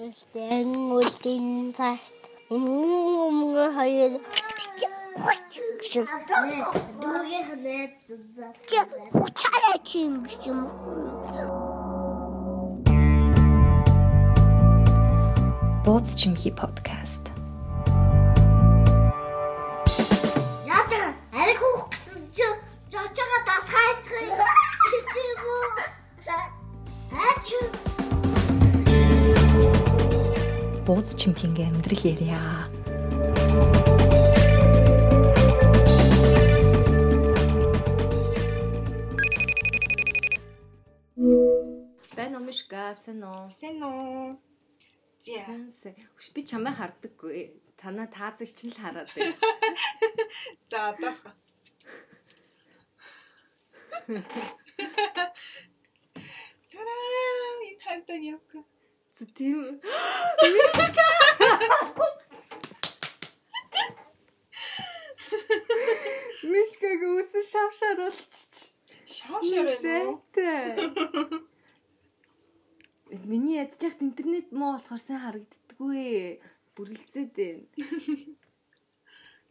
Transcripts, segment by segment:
Гэхдээ үлдэн цагт өмнө хоёр гэсэн. Дүүгээ ханаад хуцаараа чинь гэсэн юм. Бууз чимхи подкаст. Яатар ариг хөөх гэсэн чи жочоо дас хайцгыг Бууз чимхинගේ амьдрал ярья. Сэн үү? Сэн үү? Зя. Хүч би чамайг хардаггүй. Танаа таазагч нь л хараад байна. За одоо. Тараа, энэ хардан явка. Тийм. Мишкаг үсэн шавшаар болчих. Шав шав байна уу? Миний ядж яхад интернет муу болохоор сайн харагддаггүй. Бүрлцээд байна.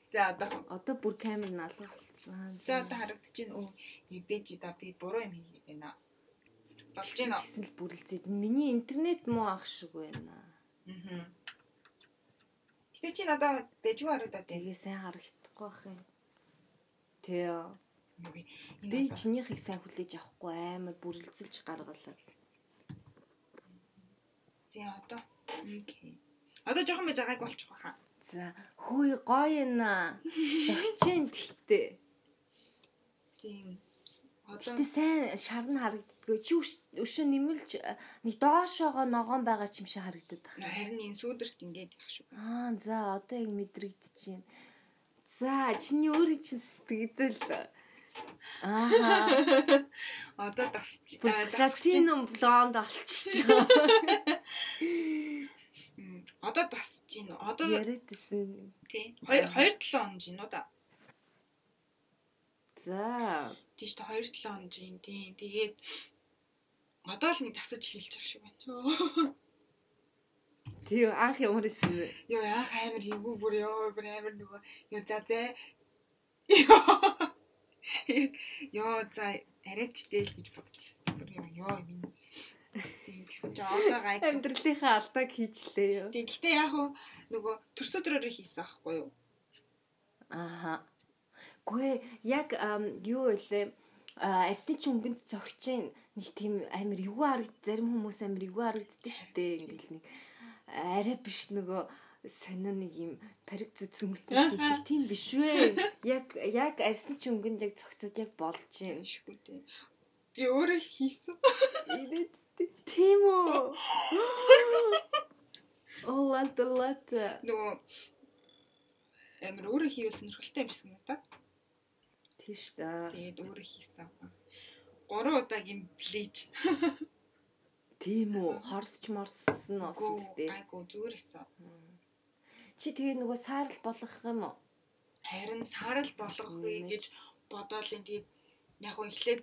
За одоо. Одоо бүр камер налга болсон. За одоо харагдчихэв үү? Ибэж да би буруу юм хийгээд байна болж байна уу? Эсвэл бүрлзээд миний интернет муу ах шиг байна. Аа. Гэтэ чи надаа дэжгүй хараад байна. Тэгээ сайн харагдахгүй бах юм. Тэ. Би чинийхийг сайн хүлээж авахгүй амар бүрлзэлж гаргалаа. Зин одоо. Окей. Одоо жоохон байж байгааг болчих واخа. За хүй гоё нэ. Зөгчин тэлтэй. Тийм. Одоо тэ сайн шар нь харагддаг Чи өш- өшөө нэмэлж э, нэг доошоогоо ногоон байгаа ч юм шиг харагдаад байна. харин энэ сүүдэрт ингээд их шүү. Аа за одоо яг мэдрэгдэж байна. За чиний өөрийн чинь сэтгэдэл. Аа Одоо тасч. платинум блонд олчих жоо. М, Одоо тасч гин. Одоо Яриадсэн. тий. 2 2 7 он жин уу да. За тийш та 2 7 он жин тий. Тэгээд одоо л нэг тасаж байгаа шиг байна. тийм анх ямар исэн бэ? Йоо яах амар эвгүй бүр ёо бүр амар нөгөө ёо за зэ. Ёо. За арайчтэй л гэж бодчихсон. Бүр ёо минь. Тийм гэсэн чи одоо гай. Амьдралынхаа алдааг хийчлээ юу? Тийм гэхдээ яг хуу нөгөө төрс өдрөөрөө хийсэн аахгүй юу? Ааха. Гүй яг юу вэ? Арсны ч өнгөнд зогчин нэг тийм амар эвгүй харагд зарим хүмүүс амар эвгүй харагддаг штэ ингээл нэг арай биш нөгөө сонио нэг юм парик зүтсэн мүцэн юм шиг тийм биш вэ? Яг яг арсны ч өнгөнд яг зогцоод яг болж юм. Шгүй дээ. Би өөрөө хийсэн. Инээд тийм үү? Oh лата лата. Нөгөө амар өөрөө хийвэл сонирхолтой юм шиг надад. Тийш та. Тэгээд өөрөө хийсэн. 3 удаагийн блич. Тийм үү? Хорсч морсон нь Гүү освэлтэй. айгу зүгээр хийсэн. Чи тэгээ нөгөө саарл болгох юм уу? Харин саарл болгохгүй Мм, гэж бодоол энэ тэгээд яг гоо эхлээд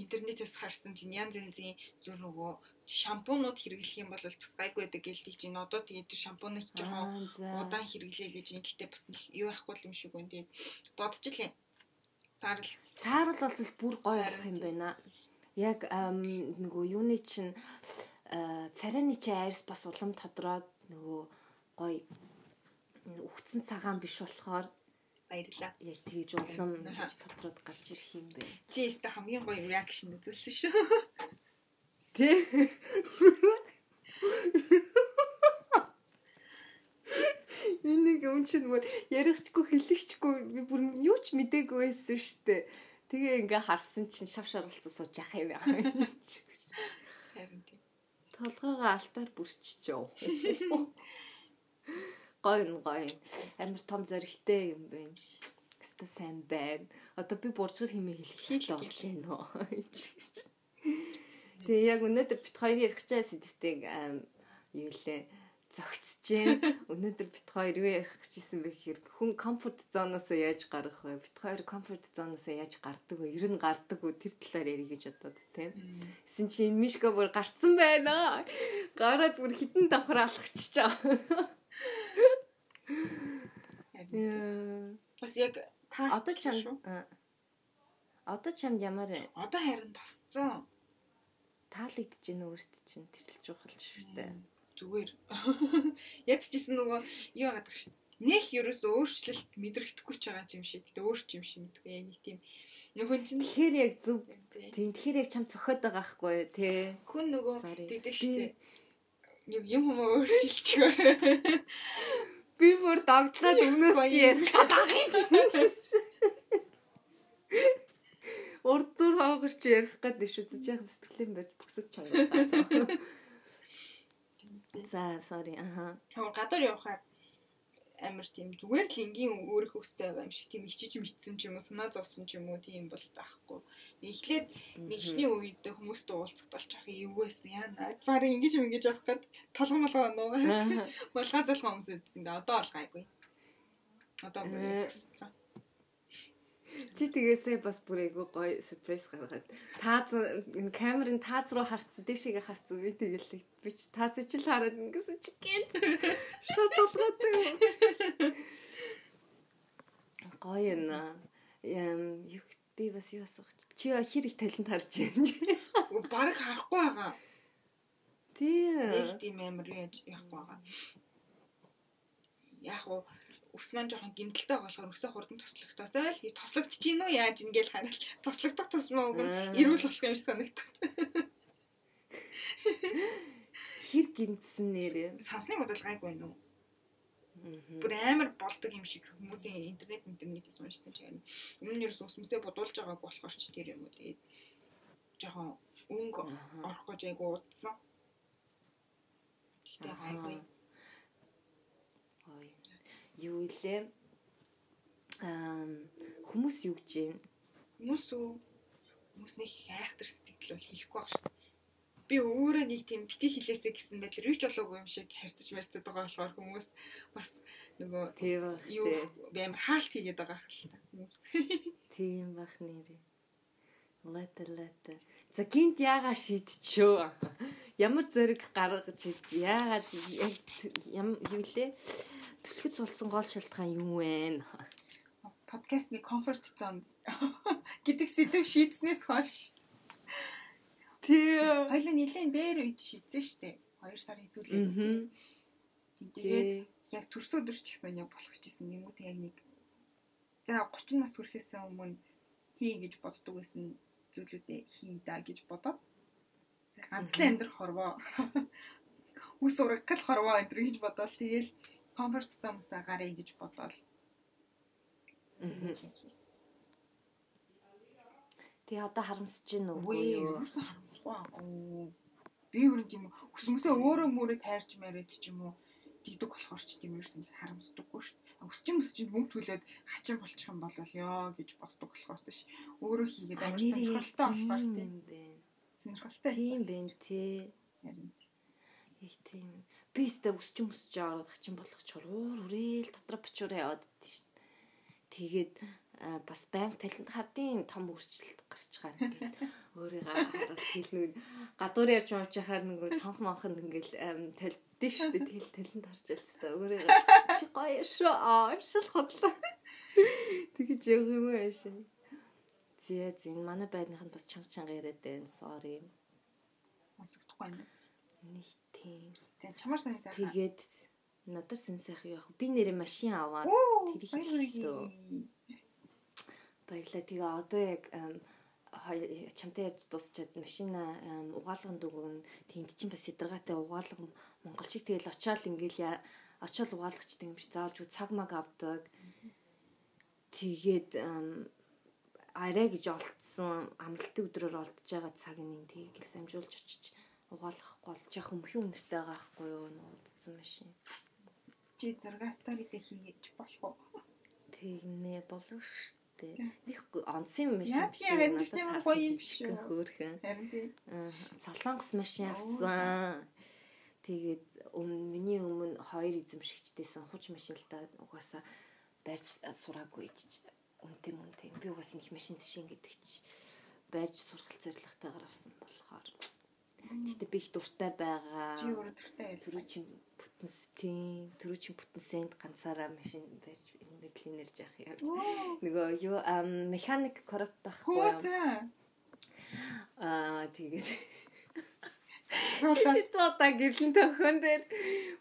интернетээс харсан чинь янз янзын зүр нөгөө шампунууд хэрэглэх юм бол бас гайгүй байдаг гэлдэг чинь одоо тэгээд шампуныг жоохон удаан хэрэглэе гэж юм гэхдээ бас юу байхгүй юм шиг байна тэгээд бодчихлээ. Саарл Саарл бол бүр гоё болох юм байна. Яг нөгөө юуны чинь а, царайны чи айрс бас улам тодроод нөгөө гоё үхсэн цагаан биш болохоор баярлаа. яг тэгж улам гэж тодроод гарч ирэх юм бэ. Чи өөртөө хамгийн гоё реакшн үзүүлсэн шүү. Тэ? Энийг юм чинь бүр ярихчгүй хэлэхчгүй би бүр юу ч мдээгүй байсан штэ. Тэгээ ингээ харсан чинь шав шаргалцсан сууж яах юм яах юм. Харин тийм. Толгоогоо алтаар бүрччихөө. Гоё н гоё. Амар том зөрөгтэй юм байна. Хэвээ сайн байна. Одоо би буржгар химээ хэлэх хэл болж байна уу. Тэгээ яг өнөөдөр бит хоёр ярих чаа сэдвтэг аим юу лээ. Зөгцөж जैन. Өнөөдөр бит хоёр юу ярих гэжсэн бэ гэхээр хүн комфорт зоноос яаж гарах вэ? Бит хоёр комфорт зоноос яаж гардаг вэ? Ер нь гардаг уу? Тэр талаар ярих гэж бодоод тийм. Гэсэн чи энэ мишка бүр гарцсан байна. Гараад бүр хитэн давхар алхачихж байгаа. Яа. Бас яг та Одоо чам Одоо чамд ямар одоо харин тасцсан. таалагдж гин өөрт чинь тэрл чухал шүү дээ. Зүгээр. Яг ч гэсэн нөгөө юу яагаад гэж нэх ерөөс өөрчлөлт мэдрэгдэхгүй ч байгаа юм шиг. Гэтэ өөр юм шиг мэдгүй яг нэг тийм нөхөн чинь Тэгэхээр яг зөв тийм тэгэхээр яг чам цохоод байгаа хгүй юу те. хүн нөгөө тэгдэг. Нэг юм юм өөрчилчихөөр. Би бүр догтлоод өмнөөс чи ярих Урдуур хоогарч ярих гэдэг. Зүж яг сэтгэлэн барьж бөксөж чангаа. За, sorry. Аха. Гадар явахаар амар тийм зүгээр л энгийн өөрөх хөстэй байгаа юм шиг тийм ичиж мэдсэн ч юм уу санаа зовсон ч юм уу тийм бол байхгүй. Эхлээд нэгшний үед хүмүүст уулзахад болж ах юу байсан яана. Бараг ингэж юм ингэж явах гээд толгой молгоо нуугаа. Булгаа залхаа хүмүүс үзсэн. Одоо бол гайгүй. Одоо бүр гэсэн. Чи тэгээсээ бас бүр айгу гоё сюрприз гаргаад. Тааз энэ камерын тааз руу харцсан дэшигээ харцсан би тэгэлээ. Би ч тааз чи л хараад ингэсэн чи гээд шууд толгойтой гоё нэ юм юу би бас юу асуух чи хэр их талент харж байна Бараг харахгүй байгаа. тий. Нэг тийм амар яаж явахгүй байгаа. Яг уу ус маань жоохон гимтэлтэй болохоор өсөө хурдан тослогдосоо л тослогдчих юм уу? Яаж ингээл хараад тослогдох тусмаа үг нь эрүүл болох юм шиг санагдав. хэр гимтсэн нэрээ Сансныг бодол гайгүй нүү. Бүр амар болдог юм шиг хүмүүсийн интернет интернетээс уншсан ч харин өмнө нь ерөөс ус мүсээ бодуулж байгааг болохоор ч тэр юм уу тэгээд жоохон өнгө орох гэж айгу удсан. Тэгтээ гайгүй. Юу илээ? Ам хүмүүс юу гэж юм? Хүмүүс үү? Хүмүүс нэг их айхтар сэтгэл бол хэлэхгүй баг шүү. Би өөрөө нэг тийм бити хилээсэ гэсэн байдлаар юу ч болоогүй юм шиг харьцаж марцдаг байгаа болохоор хүмүүс бас нөгөө Тий баг юу амар хаалт хийгээд байгаа хэрэг л та хүмүүс. Тийм бах нэрээ. Лата лата. За гинт яага шийдчихөө. Ямар зэрэг гаргаж ирж яагаад яг т- ям Түлхэц болсон гол шалтгаан юу вэ? Подкастны comfort zone гэдэг сэдв шийдснээс хойш Тий. хоёлаа нэлээд дээр үед шийдсэн шүү дээ. 2 сарын сүүлээр. Тэгээд яг төрс өдөр ч гэсэн яг болох уу тэг яг нэг за 30 нас хүрэхээс өмнө хий гэж боддог байсан зүйлүүдээ хий да гэж бодоод за ганцлан амьдрах хорвоо үс урагтал хорвоо энэ гэж бодоод тэгэл comfort zone-саа гарыг гэж Мгм. хийсэн. Тий одоо харамсаж байна уу Үгүй юу? ерөөсөө харамсахгүй аа. Би өөр юм өсмөсөө өөрөө мөрөө тайрч мариад ч юм уу дигдэг болохоор ч тийм ерөөсөө нэг харамсдаггүй шүү дээ. Өсчин өсчин мөнгө төлөөд хачин болчих юм бол ёо гэж боддог болохоос ш. Өөрөө хийгээд амар сонирхолтой болохоор тийм байна. сонирхолтой Тийм байсан. байна тий. Харин Их тийм. Би өстө өсч өсч аваад хачин болох чуруур үрээл дотроо бочуураа яваад идэв шин. Тэгээд бас банк талент хардын том өөрчлөлт гарч байгаа ингээд өөрийгөө хараад хэлнэг гадуур явж явж яхаар нөгөө цонх монхонд ингээл талдсан шүү дээ. Тэгэл талент харж ялцтай өөрийгөө чи гоё шүү. Аа шил хотлоо тэгэж явах юм аа шин Зя зин манай байрныханд бас чанга чанга яриад байна. Sorry. Сонсогдохгүй байна. нэг тийм Тэгээ чамаар сонь сайхан. Тэгээд надад сэн сайхан яах вэ? Би нэрээ машин аваад тэр их баярлалаа. баярлаа. Тэгээ одоо яг чамтай ярьж дуусчаад машина угаалганд өгөн тэнд чинь бас ядаргаатай угаалга Монгол шиг тэгэл очиад ингээл очиод угаалгачдаг юм шиг зүг цаг маг авдаг. Тэгээд арай гэж олдсон амралтын өдрөөр олдож байгаа цаг нэг тэгэл самжуулж очиж угаалгахгүй болж яах өмхий үнэртэй байгаа хгүй юу нуудсан машин. Чи зураг сторидээ хийж болох уу? Тэгнэ болов штэ. Нэг онцын машин Яа, би харин ч тийм гоё юм шүү. Хөөхөн. Харин тийм. Солонгос машин авсан. Тэгээд өмнө миний өмнө хоёр эзэмшигчдээсэн хуч машин л та угаасаа барьж сураагүй ч үнтэй мөнтэй. Би угаасаа их машин зшин гэдэг чи барьж сурах зорилготойгоор авсан болохоор. Гэтэ би их дуртай байгаа. Чи өөрөө дуртай байл. Түрүү чи бүтэн тийм түрүү чи бүтэн сент ганцаараа машин барьж нэрж явах яа. Нөгөө юу механик коррупт Хөө ахгүй юу? за. Аа тэгээд Шуулаа одоо гэрлийн тохион дээр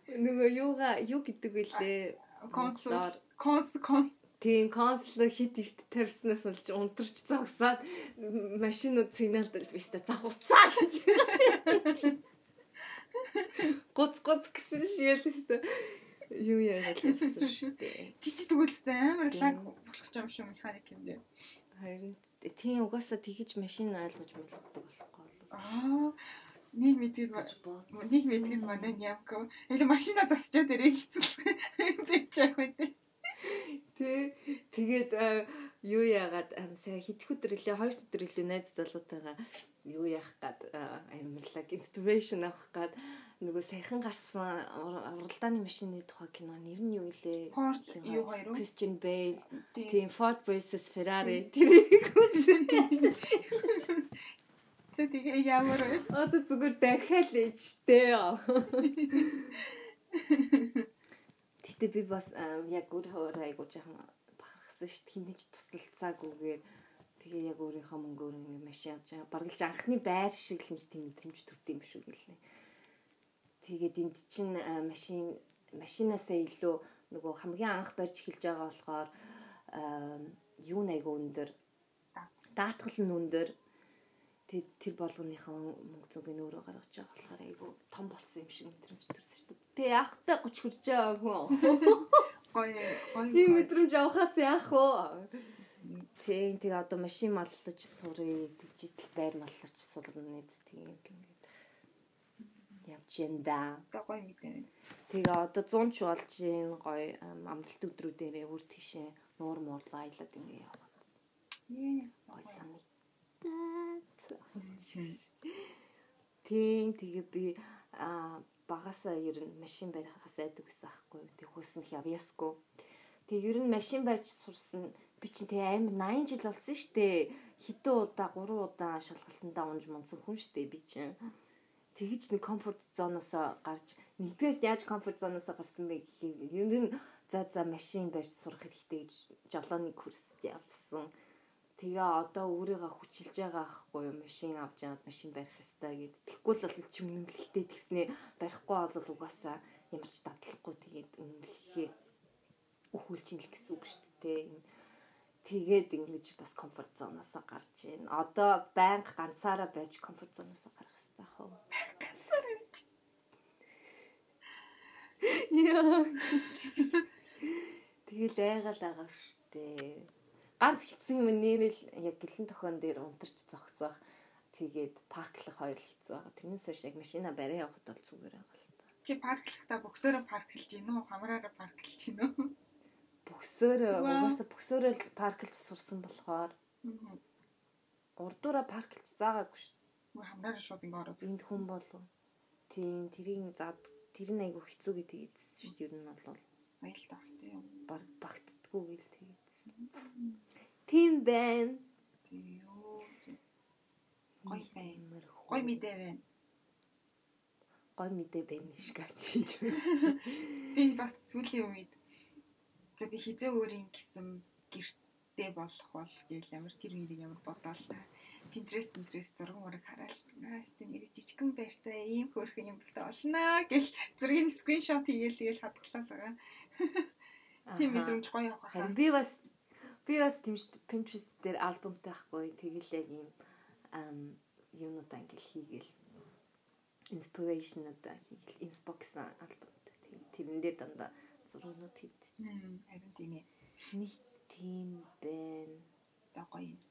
нөгөө юуга юу гэдэг вүлээ? консул конс конс Тийм консул хит ихт тавьснаас болж унтарч зогсоод машинууд сигнал дэлбэстэй завхуцаа гэж. Гоц гоц гэсэн шиэлэстэй. Юу яагаад явсан шүү дээ. чи чи тэгүүлстэй амар лаг болох юм шүү механик юм дээр. Харин тийм угаасаа тэгэж машин ойлгож болгодог болохгүй. Аа нэг бод. нэг мэдгээд манай ямко. Elə машина засчаад ирээ хэцүү. Ч яг үгүй. Тэ тэгээд э, юу яагаад сая хитэх өдөр илээ хоёр өдөр илүү найз залуутайгаа юу яах гад амьрлаг инспирэшн авах гад нөгөө саяхан гарсан ур- уралдааны машины тухай кино нэр нь юу илээ? Ford юу хоёр уу? Christian Bale тийм Ford versus Ferrari тэрийг үзсэн. Тэ тэгээ ямар вэ? Одоо зүгээр дахиад л ээжтэй. Гэтэ би бас яг өөрөө айгуу жоохон бахархсан шүү дээ. Хинэж тусалцаагүйгээр тэгээ яг өөрийнхөө мөнгөөр ингэ машин авч байгаа. Бараг л анхны байр шиг л нэг тийм мэдрэмж төрд юм шүү гэлээ. Тэгээд энд чинь машин машинаасаа илүү нөгөө хамгийн анх барьж эхэлж байгаа болохоор юу нэг айгуу өндөр даатгал нь өндөр тэр болгоныхоо мөнгө зүг нь өөрөө гаргаж байгаа болохоор айгу том болсон юм шиг мэдрэмж төрсөн шүү дээ. Тэ яахтай 30 хүрч байгаа хүн. Гоё гоё. Ийм мэдрэмж авахаас яах вэ? Тийм тэгээ одоо машин маллаж сурыг дижитал байр маллаж сурна тийм ингээд явж ян да. Тэ гоё мэдээ. Тэгээ одоо 100 ч болж ийн гоё ам, амралт өдрүүдээрээ үр тийшээ нуур муурлаа аялаад ингэ явах Yes. гоё санагдаад. Тийм тэгээ би а багасаа ер нь машин барихаас айдаг гэсэн аахгүй юу. Тэг хөөснөх явьяасгүй. Тэг ер нь машин барьж сурсан би чинь тэг амар 80 жил болсон штэ. Хитэн удаа 3 удаа шалгалтандаа унж мунсан хүн штэ би чинь. Тэгэж нэг комфорт зоноос гарч нэгдүгээр яаж комфорт зоноос гарсан бэ гэхээр ер нь за за машин барьж сурах хэрэгтэй гэж жолооны курст явсан. Тэгээ одоо өөрийгөө хүчилж байгаа ахгүй юу машин авч яагаад машин барих ёстой гэд. Тэгэхгүй л бол чи үнэмлэлтэй тэгснээ барихгүй бол угаасаа ямар ч дадлахгүй тэгээд үнэмлэхээ өхүүлж ин л гэсэн үг шүү дээ. Тэгээд ингэж бас комфорт зоноосоо гарч ийн. Одоо байнга ганцаараа байж комфорт зоноосоо гарах хэрэгтэй хаа. Ганцаар юм чи. Яа. Тэгэл айгаал байгаа штэ. Ганц хэцүү юм нэрэл яг гэлэн тохион дээр унтарч зогцоох. Тэгээд парклах хоёр хэцүү байгаа. Тэрнээс хойш яг машина барай явахд бол зүгээр байгаа л та. Чи парклахдаа боксороо парклж гин үү? Хамраараа парклж гин үү? Бөксөөр Вау. угаасаа бөксөөрөө парклж сурсан болохоор урдуура парклж заагаагүй шүү. Хамраараа шууд ингэ ороод Энд хүн болов. Тийм тэрийг зад тэр нь айгу хэцүү гэдэг ийдсэн шүү. Ер нь бол баял таах тийм. баг багтдаггүй гэл тэгсэн. Тийм байна. Гоё байна. Гой мэдээ байна. гой мэдээ байна шиг ачиж. Би бас сүүлийн үед за би хизээ өөрийн гисэн гэртээ болох бол гээл ямар тэр үеийг ямар бодоол та. Pinterest Pinterest зураг мураг хараад аастай нэр жижигхэн байртай ийм хөөрхөн юм болтой олноо гэл зургийн скриншот хийгээл тэгэл хадгалаа байгаа. Тийм мэдрэмж гоё явах Харин би бас би бас дээ. Pinterest дээр альбомтай байхгүй. Тэгэл яг ийм ам юунуудаа ингээл хийгээл inspiration удаа хийгээл Inbox альбомтай. Тэрэн дээр дандаа зургууд хийд. Харин тийм ээ. Нэг тийм байна. Та гоё юм.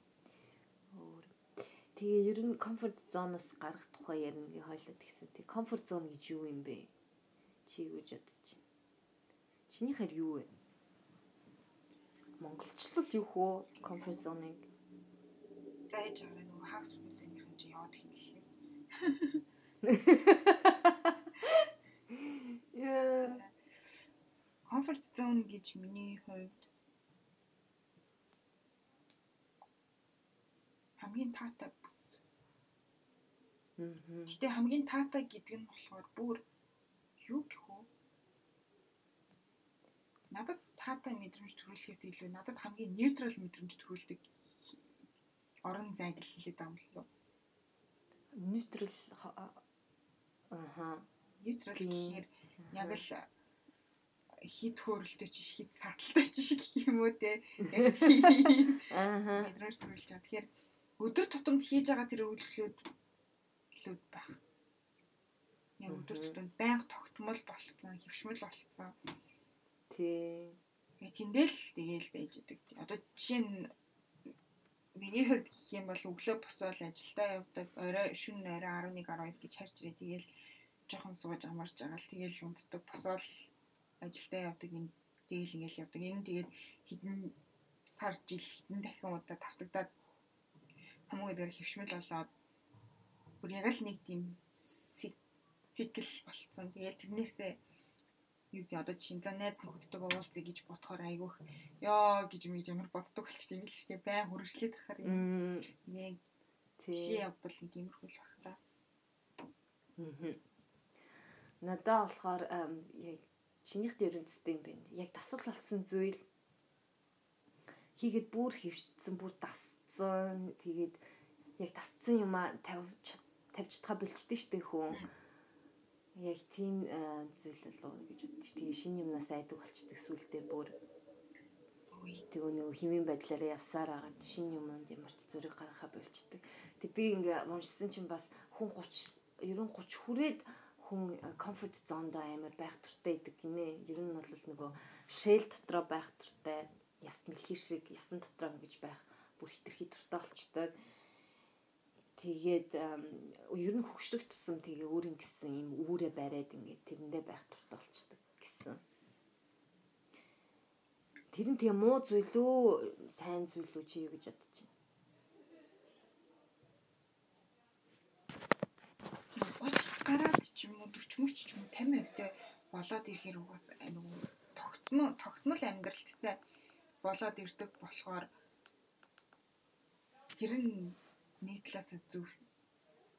Өөр. Тэгээ ер нь comfort zone-оос гарах тухай ярина би хойлоод гисэн. Тэг comfort zone гэж юу юм бэ? Чи юу гэж бодож байна? Чиний хэр юу вэ? Монголчлол юу хөө comfort zone-ыг Зайж байгаа нөгөө хагас хүмүүсийн чи яваад хийх. Яа. comfort zone гэж миний хувьд хамгийн таатай бүс. Мгм. Гэтэ хамгийн таатай гэдэг нь болохоор бүр юу гэх вэ? Надад таатай мэдрэмж төрүүлэхээс илүү надад хамгийн нейтрал мэдрэмж төрүүлдэг орон зайг л хэлээд байгаа юм л юу? Нейтрал ааха. Нейтрал гэхээр яг л хит хөөрөлтөй ч хит саталтай ч шиг юм уу те. Ааха. мэдрэмж төрүүлж байгаа. Тэгэхээр өдөр тутамд хийж байгаа тэр үйлдэлүүд илүү байх. Яг өдөр тутамд байнга тогтмол болцсон, хөвшмөл болцсон. Тий. Тэндэл тэгээл байж идэг. Одоо жишээ нь миний хувьд гэх юм бол өглөө босвол ажилдаа явдаг. Орой шөнө орой 11 12 гэж харж ирээ. Тэгээл жоохон сууж амарч байгаа л тэгээл унтдаг. Босвол ажилдаа явдаг. Энэ тэгээл ингээл явдаг. Энэ тэгээд хэдэн сар жил хэдэн дахин удаа тавтагдаад хамгийн эдгээр хөвшмөл болоод бүр яг л нэг тийм цикл болцсон. Тэгээд тэрнээсээ юу гэдэг одоо жишээ нь за найз нөхөдтэйгээ уулзъя гэж бодохоор айгүйх ёо гэж мэж ямар боддог болчих юм л шүү дээ. Байн хүршлээд тахаар Мм. яг Тий. явбал нэг иймэрхүү л байх та. Мгм. Надаа болохоор яг шинийх дээр үндэстэй юм байна. Яг тасал болсон зүйл хийгээд бүр хөвшсөн, бүр дасцсан. Тэгээд яг тасцсан юм а тавьж тавьж чадхаа бэлчдэг штэ хүн. Яг тийм а, зүйл болов уу гэж бодчих. Тэгээ шинэ юмнаас айдаг болчдөг сүул дээр бүр. Тэгээ нөгөө химийн байдлаараа явсаар агаад шинэ юмд ямар ч зөриг гаргахаа болчдөг. Тэг би ингээ уншсан чинь бас хүн 30 ерөн 30 хүрээд хүн комфорт зонд амар байх туртай идэг гинэ. Ер нь бол нөгөө шэл дотроо байх туртай, яс мэлхий шиг ясан дотроо ингэж байх бүр хитрхи туртай болчтой. Тэгээд ер нь хөгшрөх тусам тэгээ өөрийн гэсэн юм үүрэ бариад ингээд тэрэндээ байх туртай болчдөг гэсэн. Тэр нь тэгээ муу зүйл үү, сайн зүйл үү чи юу гэж бодож байна? 30 гараад ч юм уу 40 мөч ч юм уу 50% дэ болоод ирэхээр угаас нөгөө тогтмол тогтмол амьдралттай болоод ирдэг болохоор тэр нь нэг талаас зөв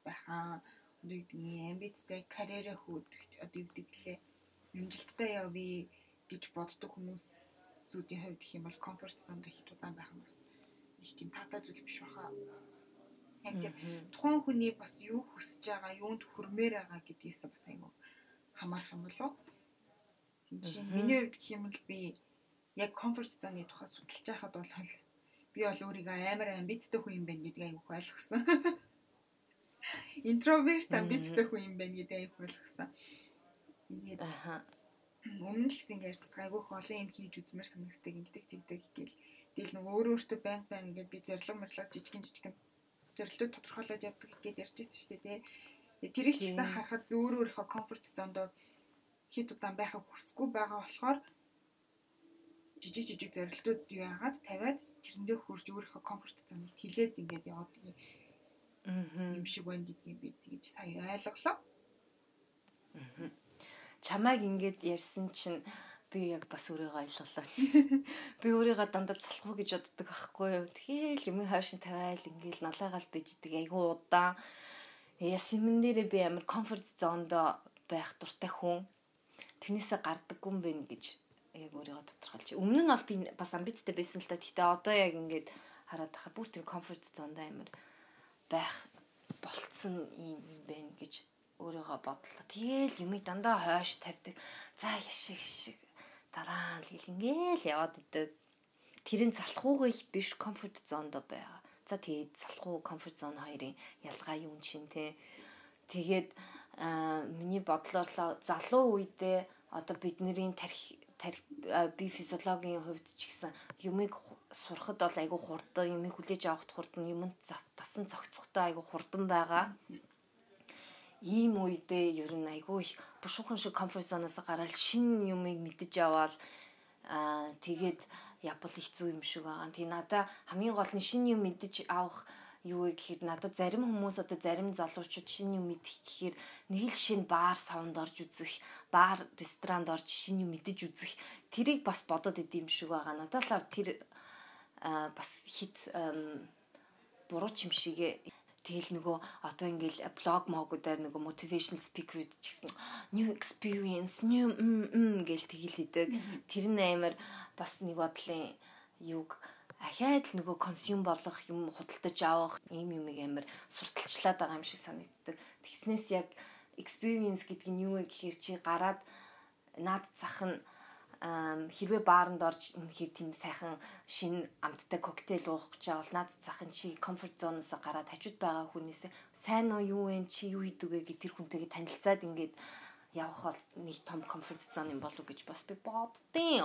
байхаа. Одоо нь амбицтай карьераа хөөдөх одоо юу гэдэг лээ? Амжилттай явъя гэж боддог хүмүүсүүдийн хувьд гэх юм бол комфорт зонд их удаан байх нь бас их тийм таатай зүйл биш баха. Яг тийм тухайн хүний бас юу хүсэж байгаа, юунд хүрмээр байгаа гэдгээс бас айгүй хамаарах юм болов. Жишээ нь миний хувьд гэх юм бол би яг комфорт зоны тухай судалж байхад бол би бол өөрийгөө амар амбицтай хүн юм байна гэдгийг айгүй ойлгосон. Интроверт амбицтай хүн юм байна гэдгийг айгүй ойлгосон. Тэгээд Аха. өмнө ч гэсэн ярьж байгаа айгүйх олон юм хийж үзмэр санагддаг ингэдэг тэгдэг гэл тэгэл нэг өөр өөртөө байн байн ингээд би зориг морлог жижигэн жижигэн зорилтууд тодорхойлоод явдаг гэдээ ярьжсэн шүү дээ тий. Тэрийг ч гэсэн харахад би өөр өөрийнхөө комфорт зондоо хит удаан байхыг хүсэхгүй байгаа болохоор жижиг жижиг зорилтууд юу яагаад тавиад тэрэндээ хурж өөрийнхөө комфорт зоныг тэлээд ингээд яваад юм шиг байна гэдгийг би тэгж сая ойлголоо. чамайг ингээд ярьсан чинь би яг бас өөрийгөө ойлголоо. Би өөрийгөө дандаа залхуу гэж боддог байхгүй юу. Тэгээл юм хойшин тавиал ингээд налаагаал бийждэг айгу удаан. Ясимэн дээрээ би амар комфорт зонд байх дуртай хүн. Тэрнээсээ гардаггүй юм байна гэж яг өөрийгөө тодорхойлж. Өмнө нь бол би бас амбицтай байсан л та. Гэтэ одоо яг ингээд хараад тахаа бүр тийм комфорт зонд амар байх болцсон юм байна гэж өөрийгөө бодлоо. Тэгээл юмыг дандаа хойш тавьдаг. За яшиг шиг дараа нь л ингээл яваад идэг. Тэр нь залхууга их биш комфорт зонд байгаа. За тэгээд залхуу комфорт зон хоёрын ялгаа юу чинь те. Тэгээд миний бодлоор залуу үедээ одоо бидний а, би физиологийн хувьд ч гэсэн юмыг сурахад бол айгүй хурдан юмыг хүлээж авахд хурдан юмд тасан цогцохдоо айгүй хурдан байгаа ийм үедээ ер нь айгүй их бушуухан шиг комфорт зоноос гараад шинэ юмыг мэдэж аваад аа тэгээд явбал хэцүү юм шиг байгаа. Тэгээ надаа хамгийн гол нь шинэ юм мэдэж авах юу вэ гэхээр надад зарим хүмүүс одоо зарим залуучууд шинэ юм мэдэх гэхээр нэг л шинэ баар савнд орж үзэх, баар ресторанд орж шинэ юм мэдэж үзэх тэрийг бас бодоод идэм шиг байгаа. Надад л тэр бас хит буруу юм шиг Тэгэл нөгөө одоо ингээл блог могуудаар нөгөө motivational speaker ч гэсэн new experience, new м гэл тэгэл идэг. Тэр нь амар бас нэг бодлын юг ахаад л нөгөө консюм болох юм худалдаж авах ийм юмыг амар сурталчлаад байгаа юм шиг санагддаг. Тэгснээс яг experience гэдэг нь юу вэ гэхээр чи гараад наад зах нь хэрвээ бааранд орж үнэхээр тийм сайхан шинэ амттай коктейл уух гэж бол наад захын чи комфорт зоноос гараад хажууд байгаа хүнээс сайн уу юу вэ чи юу хийдэг вэ гэх тэр хүнтэйгээ танилцаад ингээд явах бол нэг том комфорт зон юм болов гэж бас би боддیں۔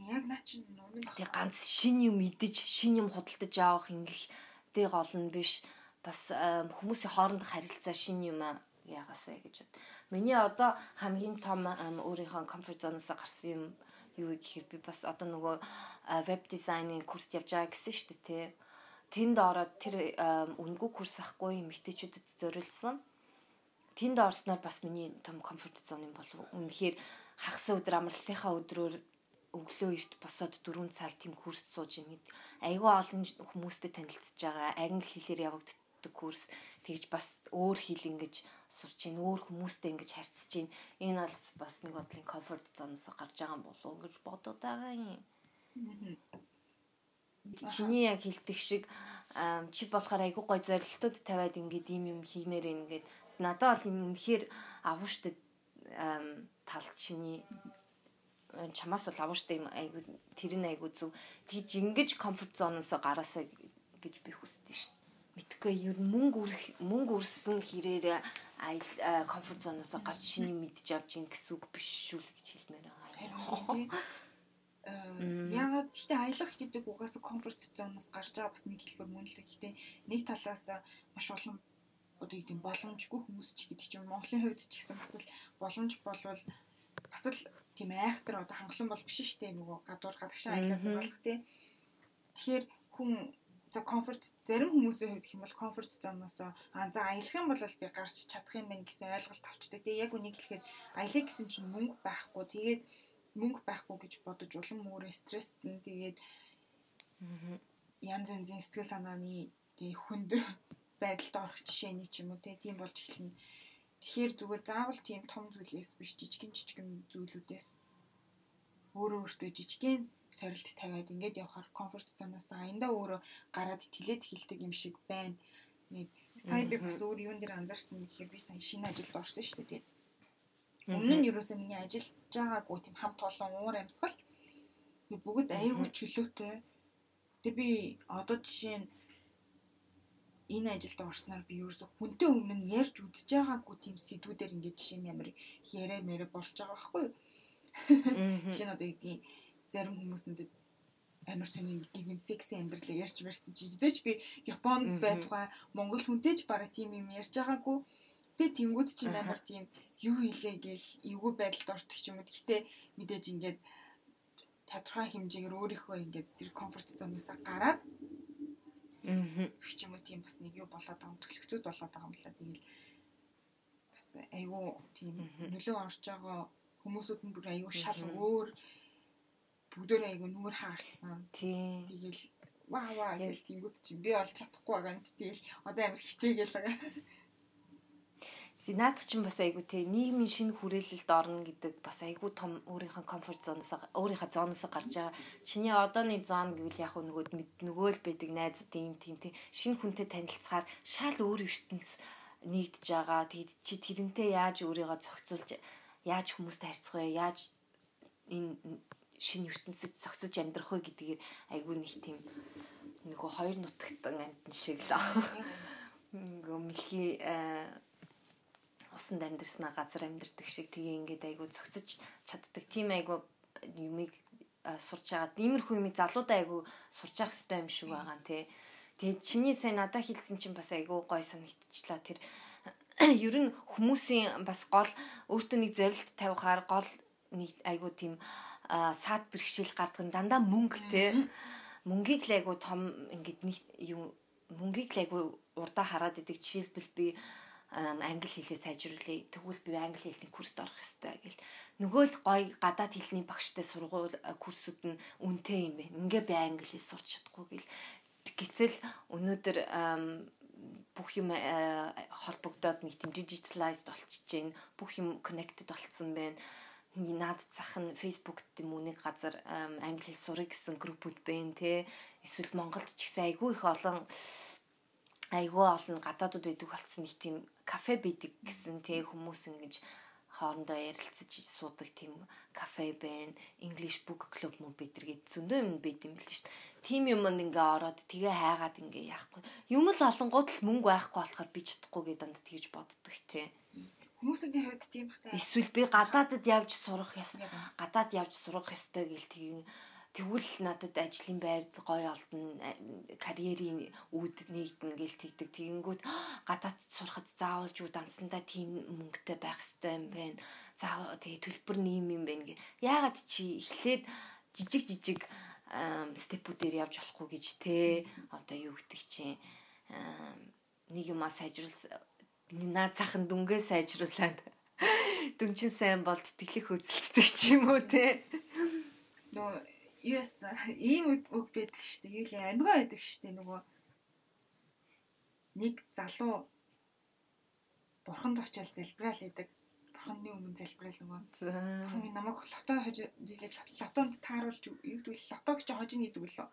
Яг наа чи нүн тэг ганц шин юм идэж, шин юм худалдаж авах ингэх тэг гол нь биш. Бас хүмүүсийн хоорондох харилцаа шин юм яагасаа гэж бод. Миний одоо хамгийн том өөрийнхөө комфорт зоноос гарсан юм юу гэхээр би бас одоо нөгөө веб дизайнын курс явж байгаа гэсэн шүү дээ тий. Тэнд ороод тэр үнгүй курс ахгүй эмэгтэйчүүдэд зориулсан. Тэнд орсноор бас миний том комфорт зон юм болов. Үнэхээр хагас өдөр амралтынхаа өдрөөр өглөө эрт босоод 4 цаг тийм курс сууж юм. Айгүй олон хүмүүстэй танилцж байгаа. Англи хэлээр явагддаг курс. Тэгж бас өөр хэл ингэж сурч ийн өөр хүмүүстэй ингэж харьцаж ийн энэ бол бас нэг бодлын комфорт зоноос гарч байгаа юм болов гэж бодоод байгаа юм. Чиний яг хэлдэг шиг чи болохоор айгүй гой зорилтууд тавиад ингээд ийм юм хиймээр ингээд надад бол юм үнэхээр авуу штэ тал чиний чамаас бол авуу штэ айгүй тэр нь айгүй зүг. Тэгж ингэж комфорт зоноос гараасаа гэж би хүсдэг штэ мэдхгүй ер нь мөнгө үрэх мөнгө үрсэн хэрээр комфорт зоноос гарч шиний мэдж авч ийн гэсэн үг биш шүү л гэж хэлмээр байгаа. Яагаад гэхдээ аялах гэдэг угаасаа комфорт зоноос гарч байгаа бас нэг хэлбэр мөн л гэхдээ нэг талаас маш олон одоо юу гэм боломжгүй хүмүүс ч гэдэг чинь Монголын хувьд ч гэсэн бас л боломж болвол бас л тийм айхтар одоо хангалуун бол биш шүү дээ нөгөө гадуур гадагшаа аялал зугаалах тий. Тэгэхээр хүн за комфорт зарим хүмүүсийн хувьд юм бол комфорт зоноос аа за аялах юм бол би гарч чадах юм байна гэсэн ойлголт авчдаг. Тэгээ яг үнийг хэлэхэд аялах гэсэн чинь мөнгө байхгүй. Тэгээд мөнгө байхгүй гэж бодож улам өөрөө стресстэй. Тэгээд янз янзын сэтгэл санааны тэгээ хүнд байдалд орох жишээний ч юм уу тийм болж эхэлнэ. Тэгэхээр зүгээр заавал тийм том зүйлээс биш жижигэн жижигэн зүйлүүдээс өөрөө өөртөө жижигхэн сорилт тавиад ингээд явхаар комфорт зоноос аяндаа өөрөө гараад тэлээд хилдэг юм шиг байна. Нэг сая би бас өөр юун дээр анзаарсан гэхээр би сая шинэ ажилд орсон шүү дээ. Өмнө нь юуроос миний ажиллаж байгаагүй тийм хамт олон уур амьсгал бүгд аягүй чөлөөтэй. Тэгээ би одоо жишээ нь энэ ажилд орсноор би ерөөсө хүнтэй өмнө ярьж үзэж байгаагүй тийм сэдвүүдээр ингээд жишээ нь ямар яриа мэрэ болж байгаа байхгүй юу? Жишээ нь одоо гэдгийг зарим хүмүүс нь амар сони гівэн секси амьдралаа ярьж барьсан чи хизээч би Японд байтугай Монгол хүнтэй ч бараг тийм юм ярьж байгаагүй. Тэгээ тэнгууд чи амар тийм юу хийлээ гээл эвгүй байдалд ортох юм уу. Гэтэ мэдээж ингээд тодорхой хэмжээгээр өөрийнхөө ингээд тэр комфорт зоноос гараад Ч юм уу тийм бас нэг юу болоод байгаа юм төлөвцүүд болоод байгаа юм лаа. Тэгэл бас айгүй тийм нөлөө орж байгаа хүмүүсүүд нь бүр аюу шал өөр бүгдөө аюу нүгэр хаарцсан. Тийм. Тэгэл ваа ваа гэж тийгүүд чи би олж чадахгүй байгаа юм чи тэгэл одоо амар хичээгээл байгаа. Наад чинь бас айгу те нийгмийн шинэ хүрээлэлд орно гэдэг бас айгу том өөрийнхөө комфорт зоноос өөрийнхөө зоноос гарч байгаа. Чиний одооны зон гэвэл яг нөгөө нөгөө л байдаг найзууд юм тийм тийм шинэ хүнтэй танилцахаар шал өөр ертөнц нэгдэж байгаа. Тэгэд чи тэрнтэй яаж өөрийгөө зохицуулж яаж хүмүүстэй харьцах вэ? Яаж энэ шинэ ертөнцид зохицож амьдрах вэ гэдгийг айгүй нэг тийм нөгөө хоёр нутагтан амтэн шиг л нөгөө мэлхий э, усанд амьдэрснаа газар амьдэрдэг шиг тэгээ ингээд айгүй зохицож чаддаг тийм айгүй юмыг э, сурч байгаа. Иймэрхүү юмыг залуудаа айгүй сурч явах хэрэгтэй юм шиг байгаа нэ. Тэгээд чиний сайн надад хэлсэн чинь бас айгүй гой санагдчихлаа. Тэр ер нь хүмүүсийн бас гол өөртөө нэг зорилт тавихаар гол нэг айгуу тийм саад бэрхшээл гардаг нь дандаа мөнгө те мөнгийг л айгу том ингээд нэг юу мөнгийг л айгу урдаа хараад идэг жишээлбэл би англи хэлээ сайжруулъя. Тэгвэл би англи хэлний курст орох ёстой гэл. Нөгөө л гоё гадаад хэлний багштай сургууль курсууд нь үнэтэй юм байна. Ингээ би англи хэл сурч чадахгүй гэл. Гэтэл өнөөдөр бүх юм холбогдоод нэг тийм digitalized болчихж байна. Бүх юм connected болцсон байна наад зах нь Facebook гэм нэг газар англи хэл сурах гэсэн группүүд байна те эсвэл Монголд ч ихсэн айгүй их олон айгүй олон гадаадууд байдаг болсон нэг тийм кафе бидэг гэсэн те хүмүүс ингэж хоорондоо ярилцаж суудаг тийм кафе байна. English Book Club мөн бидэр гээд зөндөө юм байд юм л шүү дээ. Тим юмд ингээ ороод тэгээ хайгаад ингээ яахгүй. Юм л олонгууд л мөнгө байхгүй болохоор би чадахгүй гэдэг дандаа тэгж боддог те. Хүмүүсийн хувьд тийм бахтай. Эсвэл би гадаадд явж сурах ёстой. Гадаад явж сурах ёстой гэл тийм тэгвэл надад ажлын байр гоё олдно карьерийн үүд нэгдэнэ гэл тэгдэг. Тэгэнгүүт гадаад сурахад заавалж юу дансандаа тийм мөнгөтэй байх ёстой юм байна. Заавал тэгээ төлбөр нэм юм байна гэ яагаад чи эхлээд жижиг жижиг степүүдээр явж болохгүй гэж те? Одоо юу гэдэг чинь нэг юм а сайжруул наа цахан дүнгээ сайжруулад дүнчин сайн болд тэлэх хөдөлтөг ч юм уу те. Нөө юус ийм үг байдаг штэ. Юу л амьгаа байдаг штэ нөгөө нэг залуу бурханд очиад залбираал идэг. Бурханы өмнө залбираал нөгөө. Хамгийн намайг лото хож лотонд тааруулж юу гэдэг лотог чи хожно гэдэг лөө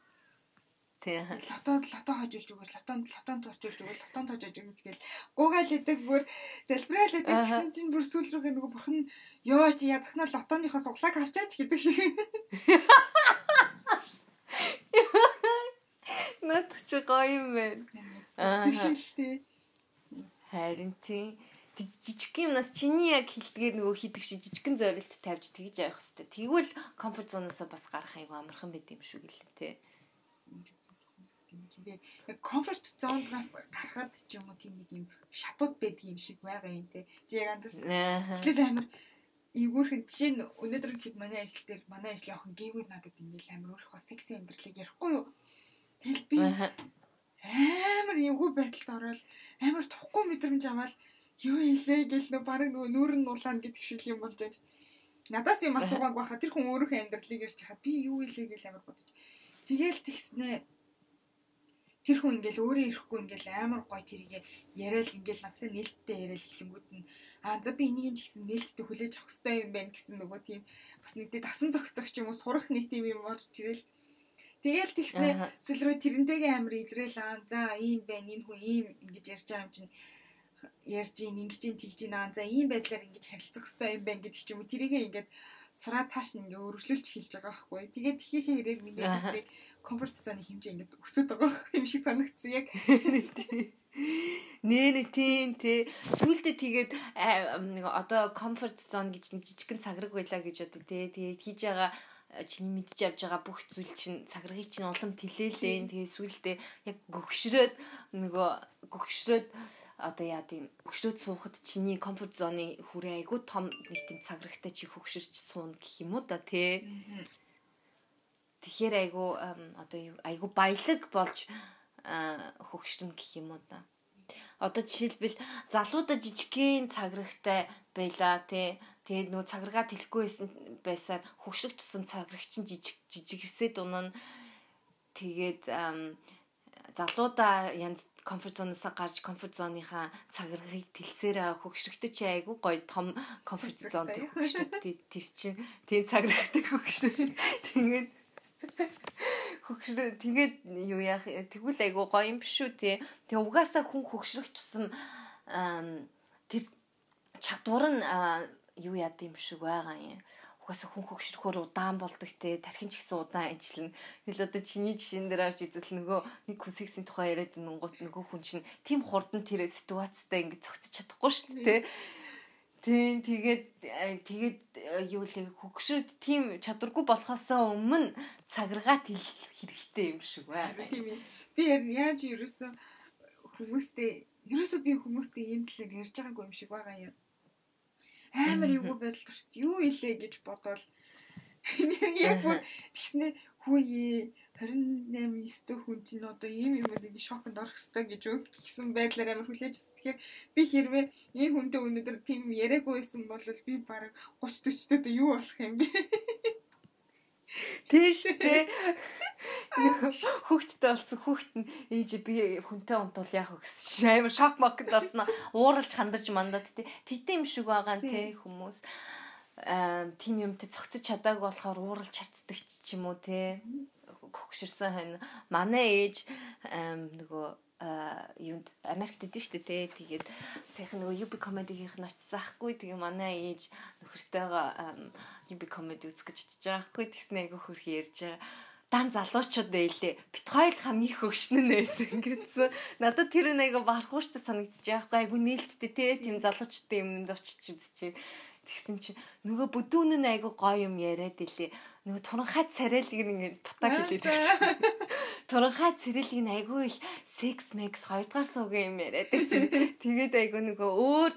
Тий. Лотод лото хожуулж өгөөс лотонд лотонд очуулж өгөөл лотонд хожож өгөөч гээл гуугаал идэг бүр залбираал идэг гэсэн чинь бүр сүүл рүүгээ нөгөө бурхан ёо чи ядахна лотоныхоос углааг авчаач гэдэг шиг. Нат чи гоё юм байна. Аа. Тийшэлтэй. Харин тий жижиг юмнаас чиний яг хилдгээр нөгөө хийдэг шиг жижигэн зорилт тавьж тэгж явах хэрэгтэй. Тэгвэл комфорт зоноосоо бас гарах айгу амархан байд юм шүү гэлээ тий. Тэгээд яг комфорт зондроос гарахад ч юм уу тийм нэг юм шатууд байдаг юм шиг байгаа юм те. Чи яг андуурсан. Тэгэл амар эвгүүрхэн чинь өнөөдөр хэд манай ажил дээр манай ажил явах гээгүй надад ингээл амар өөрийнхөө секси амьдралыг ярихгүй юу. Тэгэл би амар эвгүй байдалд ороод амар тухгүй мэдрэмж аваад юу хэлээ гэл нөө баг нөгөө нүүр нь улаана гэдэг шиг юм болж байж. Надаас юм асуугааг байхад тэр хүн өөрийнхөө амьдралыг ярьж хахад би юу хэлээ гэл амар бодож. Тэгэл тэгснээ тэр хүн ингээл өөрөө ирэхгүй ингээл амар гоё тэрийг яриад ингээл надтай нээлттэй яриад эхлэнгүүд нь аа за би энийг ч гэсэн нээлттэй хүлээж авах хэрэгтэй юм байна гэсэн нөгөө тийм бас нэг тийм дасан зохицох ч юм уу сурах нэг тийм юм болж ирэл. Тэгэл тэгснэ сүл рүү тэрнтэйгээ амар илрээл аа за ийм байна энэ хүн ийм ингэж ярьж байгаа юм чинь ярьж ийн ингэж ийн тэгж ийн аа за ийм байдлаар ингэж харилцах хэрэгтэй юм байна гэдэг ч юм уу тэрийгээ ингээд сураа цааш нь ингээ өргөжлүүлж хэлж байгаа байхгүй. Тэгээд тхийнхээ хэрэг миний бас нэг комфорт зоны хэмжээ ингээ өсөд байгаа юм шиг санагдсан яг. Нэр тийм тий. Сүүлдээ тэгээд нэг одоо комфорт зон гэж нэг жижигхэн цаграг байлаа гэж бодё тий. Тэгээд хийж байгаа чиний мэдж авж байгаа бүх зүйл чинь цаграгыг чинь улам тэлээлээ. Тэгээ сүулдэ яг гөгшрөөд нөгөө гөгшрөөд одоо яа тийм хөгшрөөд суухад чиний комфорт зоны хүрээ айгүй том нэг тийм цаграгтай чи хөгшөрч суун гэх юм уу да тий. Тэгэхээр айгүй одоо айгүй баялаг болж хөгшрөн гэх юм уу да. Одоо жишээлбэл залуудаа жижигхэн цаграгтай байла тий. Тэгээд нөгөө цаграгаа тэлэхгүй байсан байсаар хөгшрөх тусан цаграгч нь жижиг жижигэрсээ дунана. Тэгээд залуудаа янз комфорт зоноосоо гарч комфорт зоныхаа цаграгыг тэлсээр хөгшрөхтэй чи айгүй гоё том комфорт зонд хөгшрөхтэй тэр чинь тийм цаграгтай хөгшрөх. Тэгээд хөгшрөө тэгээд юу яах тэгвэл айгүй гоё юм биш үү те. Тэгээ угаасаа хүн хөгшрөх тусам тэр чадвар нь юу яд юм шиг байгаа юм угаасаа хүн хөгшрөхөөр удаан болдог те тархин ч гэсэн удаан ажиллана. Тэгэл одоо чиний жишээн дээр авч үзэл нөгөө нэг хүн сексийн тухай яриад нүнгут нөгөө хүн чинь тийм хурдан тэр ситуацтай ингэ зогсож чадахгүй шүү дээ те. Тийм тэгээд тэгээд юу л хөгшрөд тийм чадваргүй болохоосоо өмнө цаграгаат хэрэгтэй юм шиг байна. Тийм ээ. Би яаж ерөөсө хүмүүстэй ерөөсө би хүмүүстэй ийм талаар ярьж байгаагүй юм шиг байгаа юм амар эвгүй байдал төрсөн. Юу илээ гэж бодоод яг бүр тэгснэ хүүе 28 9 хүн чинь одоо ийм юм нэг шоконд орох хэвээр гэж гэсэн байдлаар амар хүлээж авсан. Тэгэхээр би хэрвээ энэ хүнтэй өнөөдөр тийм яриаггүй байсан бол би баг 30 40 төдөө юу болох юм бэ? Тийш тий. Хүүхдтэй болсон хүүхд нь ээж би хүнтэй унтвал яах вэ гэсэн амар шок мокд орсноо ууралж хандаж мандаад тий. Тэтэй юм шиг байгаа нь тий хүмүүс аа тийм юмтай цогцож чадаагүй болохоор ууралж чацдаг ч юм уу тий. Хөгшөрсөн хань манай ээж нөгөө юунд Америкт идэв шүү дээ тэгээд сайхан нөгөө UB comedy-ийнх нь очисаахгүй тэгээ манай ээж нөхөртөөгөө UB comedy үзэх гэж чиж байгаахгүй тэгснэ айгу хөрх ярьж дан залуучууд байлээ. Бит хоёр хамгийн хөгшнөн байсан гэсэн. Надад тэр нэг барахууштай санагдчих яахгүй айгу нээлттэй те тийм залуучтай юмд очиж үзчихээ. Тэгсэн чи нөгөө бүдүүн нь айгу гоё юм яриад илээ. Нөгөө туранхай царайлыг ингээд бутаа хэлээд. Туранхай царайлыг нь айгу их секс мекс хоёрдугаар суугийн юм яриад байсан. Тэгээд айгу нөгөө өөр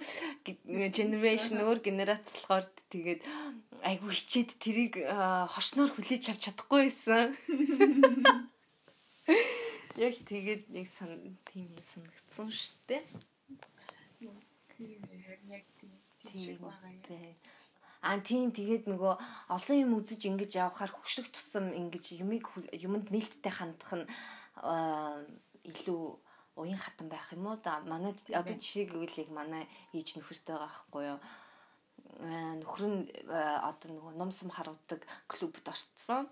generation өөр генераци болохоор тэгээд айгу хичээд тэрийг хошноор хүлээж авч чадахгүй байсан. Яг тэгээд яг сан тийм юм санагдсан шүү дээ. Тийм яг тийм шиг байгаа юм. Аа тийм тэгээд нөгөө олон юм үзэж ингэж явхаар хөшрөх тусам ингэж юмыг юмд нээлттэй хандах нь илүү уян хатан байх юм уу да. Манай одоо жишээг яг манай ээж нөхөртэй байгаа байхгүй юу нөхөр нь одоо нөгөө номсом харуулдаг клубд орцсон.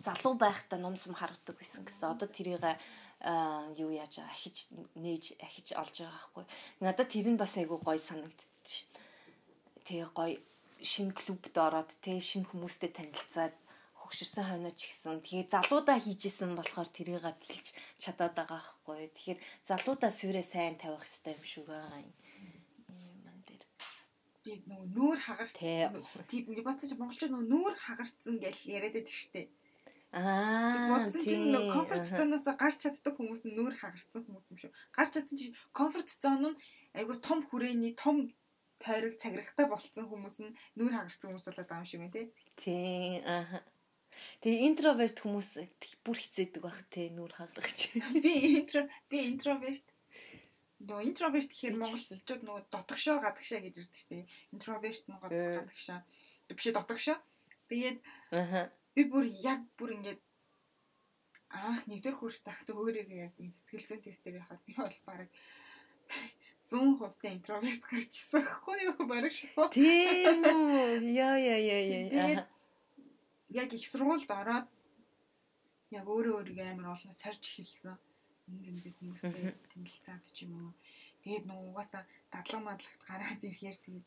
Залуу байхдаа номсом харуулдаг байсан гэсэн. Одоо тэрийг юу яаж ахиж нээж ахиж олж байгаа байхгүй. Надад тэр нь бас айгүй гоё санагддаг шин. Тэгээ гоё шинэ клубд ороод тэгээ шинэ хүмүүстэй танилцаад хөгшөрсөн хойноо ч гэсэн тэгээ залуудаа хийжсэн болохоор тэрийг бэлж чадаад байгаа байхгүй. Тэгэхээр залуудаа сүрээ сайн тавих хэрэгтэй юм шиг байгаа юм би нөгөө нүүр хагарч тийм би бодсоч монголчууд нөгөө нүүр хагарцсан гэж яриад байдаг штеп. Аа. Бодсон чинь нөгөө комфорт зоноос гарч чаддаг хүмүүс нь нүүр хагарцсан хүмүүс юм шүү. Гарч чадсан чинь комфорт зон нь айгу том хүрээний том тойрог цагирагтай болцсон хүмүүс нь нүүр хагарцсан хүмүүс болоод байгаа юм шиг байна тий. Тий. Аа. Тэгээ интроверт хүмүүс бүр хэцээдэг байх те нүүр хагарч. Би интро би интроверт нөгөө интроверт гэхээр монголчууд нөгөө дотгошоо гадагшаа гэж ярьдаг шүү дээ. Интроверт нь гадагшаа. Биш дотгошоо. Тэгээд би бүр яг бүр ингээд анх нэгдүгээр курс тахта өөрийгөө яг сэтгэл зүйн тестээр яхад би бол баг 100% интроверт гарч ирсэн байхгүй юу бараг шүү. Тийм үү. Яа яа яа яа. Яг их сургуульд ороод яг өөрөө өөрийгөө амар олон сарж хэлсэн энэ зэмзэг хүмүүстэй танилцаад ч юм уу. Тэгээд нөө угаасаа дадлаг мадлагт гараад ирэхээр тэгээд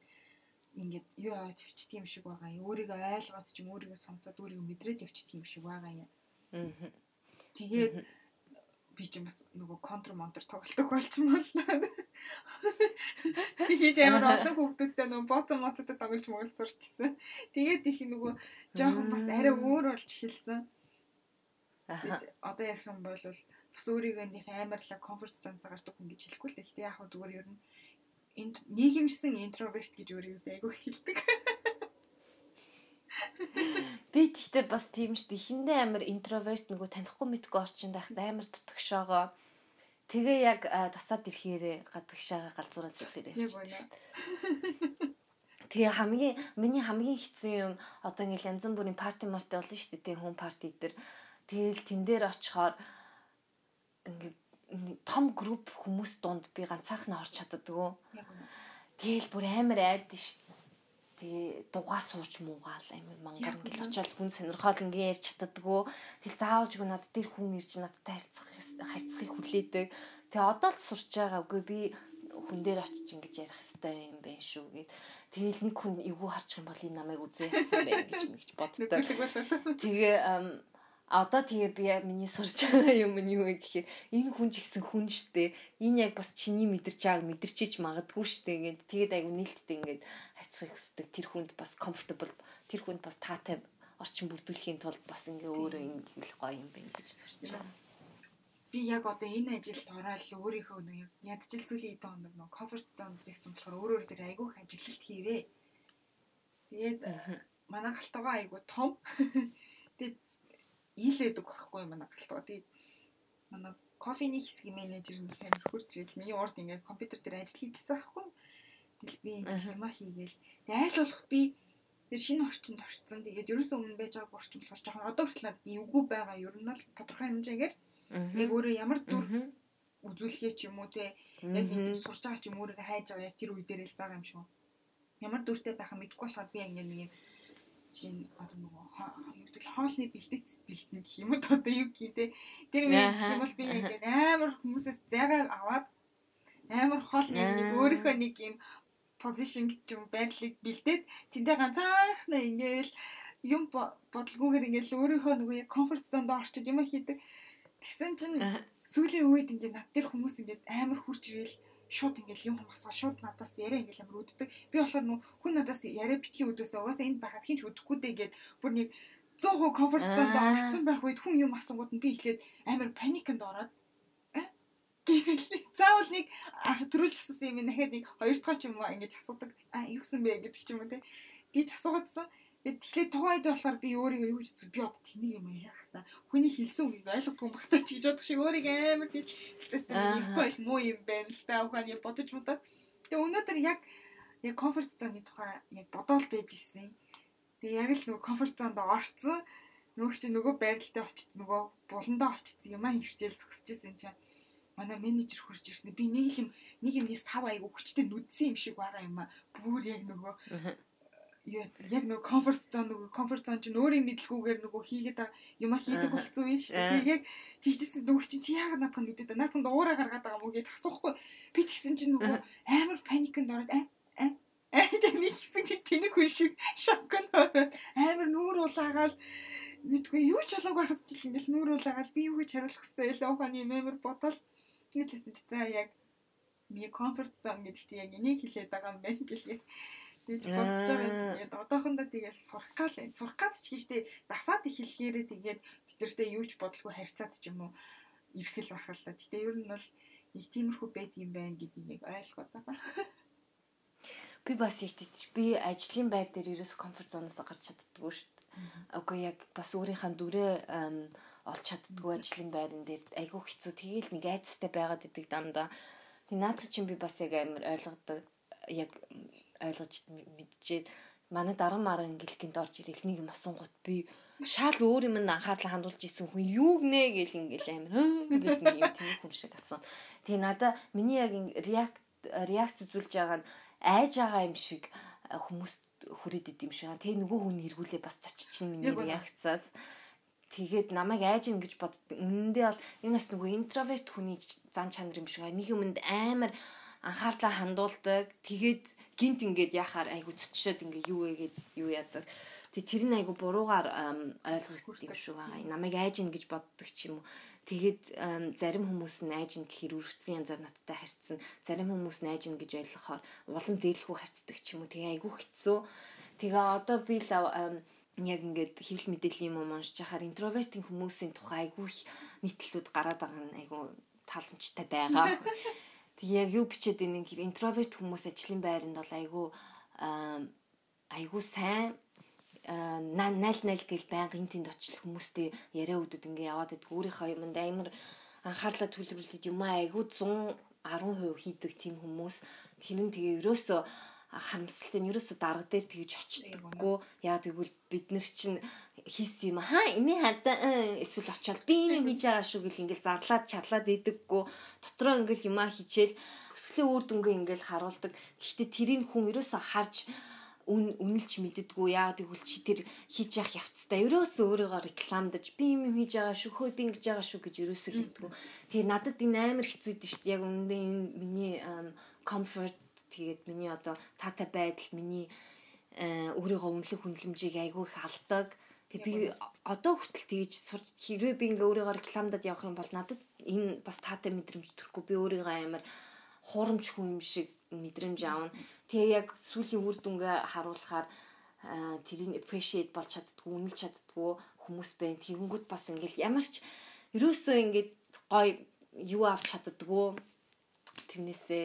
ингээд юу аваад явчихдаг юм шиг байгаа. Өөрийгөө ойлгоод ч юм өөрийгөө сонсоод өөрийгөө мэдрээд явчихдаг юм шиг байгаа юм. Аа. Тэгээд би ч бас нөгөө контр монтер тоглолтог болчмол. Тэгээд амар олон хүүхдүүдтэй нөгөө боцон моцтой тоглож мөгөл сурчсан. Тэгээд их нөгөө жоохон бас арай өөр болж эхэлсэн. Аа. Одоо ярих юм бол бас өөрийгөө нэг амарлаг комфорт зонсоо гардаг хүн гэж хэлэхгүй л дээ. Гэтэ яг хөө зүгээр ер нь энд нийгэмсэн интроверт гэж өөрийгөө айгүй хэлдэг. Би тэгтээ бас тийм шүү дээ. Ихэндээ амар интроверт нөгөө танихгүй мэдгүй орчинд байхад амар дутагшоогоо тэгээ яг тасаад ирэхээр гадагшаага галзуураа зэлээр явчихсан. Тэгээ хамгийн миний хамгийн хэцүү юм одоо ингээл янз бүрийн парти марти болно шүү дээ. Хүн парти дээр тэгэл тэн дээр очихоор ингээд том групп хүмүүс донд би ганцаархнаа орч чаддаггүй. Тэгэл бүр амар айдэн ш. Тэгээ дугаа сууж муугаал амар мангар ингээл очиод хүн сонирхол ингээ ярьж чаддаггүй. Тэгэл заавалжгүй надад тэр хүн ирж надтай харьцах харьцахыг хүлээдэг. Тэгээ одоо л сурч байгаа. Үгүй би хүн дээр очиж ингэж ярих хэрэгтэй юм байна шүү гэд. Тэгэл нэг хүн эвгүй харчих юм бол энэ намайг үзээ гэсэн байх гэж мэгч боддог. Тэгээ одоо тэгээ би миний сурч байгаа юм нь юу гэхээр энэ хүн ч гэсэн хүн штэ энэ яг бас чиний мэдэрч байгааг мэдэрчиж магадгүй штэ ингээд тэгээд айгу нээлттэй ингээд хайцахыг хүсдэг тэр хүнд бас comfortable тэр хүнд бас таатай орчин бүрдүүлэхийн тулд бас ингээ өөрөө ингэ гоё юм байна гэж сурч байгаа. Би яг одоо энэ ажилд ороод өөрийнхөө нэг ядчил сүлийн эдэн хоног нэг comfort zone байсан болохоор өөр өөр дээр айгүйх ажиглалт хийвээ. Тэгээд манай галтгаа айгуу том. Тэгээд ил байдаг байхгүй юм манай галтгаа. Тэгээд манай кофений хэсгийн менежер нь амар хурж ирэл миний урд ингээд компьютер дээр ажил хийжсэн байхгүй. Тэгэл би юмаа хийгээл. Тэг айл болох би тэр шинэ орчинд орцсон. Тэгээд ерөөсөө өмнө байж байгааг орчин болохоор жоохон одоо хүртэл надад эвгүй байгаа ер нь л тодорхой хэмжээгээр яг өөрөө ямар дүр үзүүлэхээ ч юм уу те яг нэг сурч байгаа ч юм өөрийгөө хайж байгаа яг тэр үе дээр л байгаа юм шиг. Ямар дүртэй байхаа мэдэхгүй болохоор би ингээд нэг юм чинь одоо нөгөө юу гэдэг хоолны бэлтгэц бэлтэн гэх юм уу? Одоо юу те? Тэр мэн гэх юм бол би ингээд амар хүмүүсээс зайгаа аваад амар хоолны нэг өөрийнхөө нэг юм позишн гэж юм байрлалыг бэлдээд тэндээ ганцаархнаа ингээл юм бодлгүйгээр ингээл өөрийнхөө нөгөө яг комфорт зонд орчод юм хийдэг. Тэгсэн чинь сүүлийн үед ингээд над тэр хүмүүс ингээд амар хурж ирэл шууд ингээл юм асуул шууд надаас яриа ингээл амар үддэг. Би болохоор нүү хүн надаас яриа битгий өдөөсөө угаасаа энд байхад хинч үдэхгүй дээ гэд бүр нэг 100% комфорт зонд орсон байх үед хүн юм асуугууд нь би эхлээд амар паникнд ороод Заавал нэг төрүүлж асуусан юм дахиад нэг хоёр дахь ч юм уу ингэж асуудаг. А юу гэсэн бэ гэдэг ч юм уу те. Гэж асуугаадсан. Тэгэхээр тухайд болохоор би өөрийгөө юу гэж би одоо тэнийг юм яах та. Хүний хэлсэн үгийг ойлгохгүй юм бахтаа ч гэж бодох шиг өөрийгөө амар тийм хэлцээстэй нэг бол муу юм байна л та. Ухааны бодож бодоод. Тэгээ өнөөдөр яг яг комфорт зоны тухай яг бодоол байж исэн. Тэгээ яг л нөгөө комфорт зонд орцсон. Нөгөө чи нөгөө байралтай очиж нөгөө буландаа очиж юм аа хичээл зөксөжсэн юм чинь манай менежер хурж ирсэн. Би нэг юм нэг юмнээс тав айгу хүчтэй нүдсэн юм шиг байгаа юм а. Бүр яг нөгөө юу яг нөгөө комфорт зон нөгөө комфорт зон чинь өөрийн мэдлгүүгээр нөгөө хийгээд юма хийдэг болцсон юм шүү дээ. Яг тэгжсэн нөгөө чинь чи яагаад наадах нүдэд наадхан уураа гаргаад байгаа мó гэдээ асуухгүй. Би тэгсэн чинь нөгөө амар паникнд ороод аа аа гэдэг нэг хэсэг тэнэг хүн шиг ороод амар нүүр улаагаал мэдгүй юу ч болоог байхад ч ингээл нүүр улаагаал би юу гэж хариулах хэвээр л ухааны амар бодол Тэгэл хэлсэн чи за яг миний комфорт зон гэдэг чи яг энийг хэлээд байгаа юм байна гэлээ. Тэгж бодож байгаа юм чинь одоохондоо тэгэл сурах гал энэ сурах гац ч гэжтэй дасаад их хэлгээрээ тэгээд тэдэртэй юу ч бодлого харьцаад ч юм уу ирхэл бахалла. Гэтэ ер нь бол нэг тиймэрхүү байд юм байна гэдгийг ойлгоод байгаа. Би бас их тийч би ажлын байр дээр ерөөс комфорт зоноос гарч чаддаггүй шүү дээ. Окей яг бас өөрийнхөө дүрээ олж чаддгүй ажлын байран дээр айгүй хэцүү тэгээл нэг айцтай байгаад идэг дандаа. Тэг наадах чинь би бас яг амар ойлгодог яг ойлгож мэдчихээд манай дарга марга ингээл гинт орж ирэл нэг юм асуунгууд би шал өөр юм анхаарлаа хандуулж исэн хүн юу гнэ гэл ингээл амар гэл нэг юм тийм хүн шиг асуу. Тэг надаа миний яг реакт реакц үзүүлж байгаа нь айж байгаа юм шиг хүмүүс хүрээд идэм шиг. Тэг нөгөө хүн эргүүлээ бас цочиж чинь миний реакцаас. Тэгээд намайг айж ин гэж боддог. Үнэндээ бол энэ бас нөгөө интроверт хүний зан чанар юм шиг. Нэг юмд амар анхаарлаа хандуулдаг. Тэгээд гинт ингээд яхаар айгу цочшоод ингээ юу вэ гэд юу яадаг. Тэг тэр нь айгу буруугаар ойлгох юм шиг байгаа. Намайг айж ин гэж боддог ч юм уу. Тэгээд зарим хүмүүс нь айж ин гэхээр үргэлжсэн янзаар надтай харьцсан. Зарим хүмүүс нь айж ин гэж ойлгохоор улам дээлхүү харьцдаг ч юм уу. Тэгээ айгу хэцүү. Тэгээ одоо би л яг ингээд хэвлэл мэдээллийн юм уншиж яхаар интровертийн хүмүүсийн тухай айгүй нийтлүүд гараад байгаа нь айгүй таламжтай байгаа. Яг юу бичээд хэр интроверт хүмүүс ажлын байранд бол айгүй айгүй сайн найл найл гэл байнгын тэнд очих хүмүүстэй яриа өгдөд ингээ яваад идэх өөрийнхөө юмд амар анхаарлаа төлөвлөлт юм айгүй 110% хийдэг тийм хүмүүс. Тэр нь тэгээ ерөөсөө харамсалтай нь ерөөсө дарга дээр тэгж очдоггүй. Яа тэгвэл бид нар чинь хийсэн юм хаа энэ хадаа эсвэл очиод би юм хийж байгаа шүү гэл ингээл зарлаад чарлаад идэггүй. Дотроо ингээл юмаа хичээл төсөлийн үр дүнгээ ингээл харуулдаг. Гэхдээ тэрийг хүн ерөөсө харж үн үнэлж мэддэггүй яа тэгвэл чи тэр хийж явах явцтай ерөөсөө өөрийгөө рекламдаж би юм хийж байгаа шүү хөөе би ингэж байгаа шүү гэж ерөөсөө хэлдэггүй. Тэгээ надад энэ амар хэцүү дээ шүү дээ яг үнэндээ энэ миний comfort Тэгээд миний одоо таатай байдал миний э, өөрийгөө үнэлэх хүнлэмжийг айгүй их алдаг. Тэгээ би одоо хүртэл тэгж сурч хэрвээ би ингээ өөрийгөө рекламадад явах юм бол надад энэ бас таатай мэдрэмж төрөхгүй. Би өөрийгөө амар хуурамч хүн юм шиг мэдрэмж аавна. Тэгээ яг сүүлийн үр дүнгээ харуулахаар э, тэрийг appreciate болж чаддгүй, үнэлж чаддгүй хүмүүс байна. Тэгэнгүүт бас ингээл ямар ч ерөөсөө ингээд гоё юу авч чаддгүй тэрнээсээ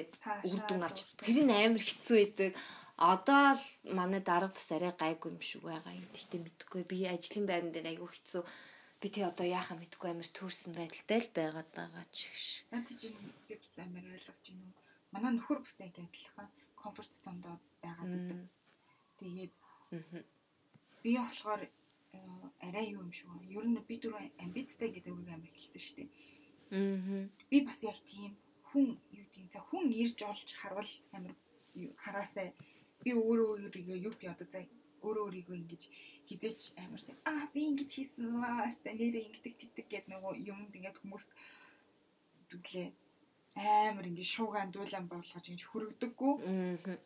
үр дүн авч тэр нь амар хэцүү байдаг. Одоо л манай дарга бас арай гайгүй юм шиг байгаа юм. Гэхдээ мэдхгүй би ажлын байран дээр айгүй хэцүү. би тий одоо яахаа мэдгүй амар төрсэн байдалтай л байгаад байгаа ч гэж. Наад чинь би бас амар ойлгож байна уу. Манай нөхөр бас яг адилхан комфорт зондоо байгаад байдаг. Тэгээд би болохоор э, арай юу юм шиг. Ер нь би дөрөв амбицтай гэдэг үг амар хэлсэн шүү дээ. Би бас яг тийм хүн юу гэдэг за хүн ирж олж харвал амар хараасаа би өөрөө өөрийгөө юу гэдэг одоо за өөрөө өөрийгөө ингэж хизээч амар тийм аа би ингэж хийсэн маа аста нэрээ ингэдэг тэгдэг гэдэг нөгөө юмд ингээд хүмүүст дүглээ амар ингэж шуугаан дуулан болгож ингэж хүрэгдэггүй Аа.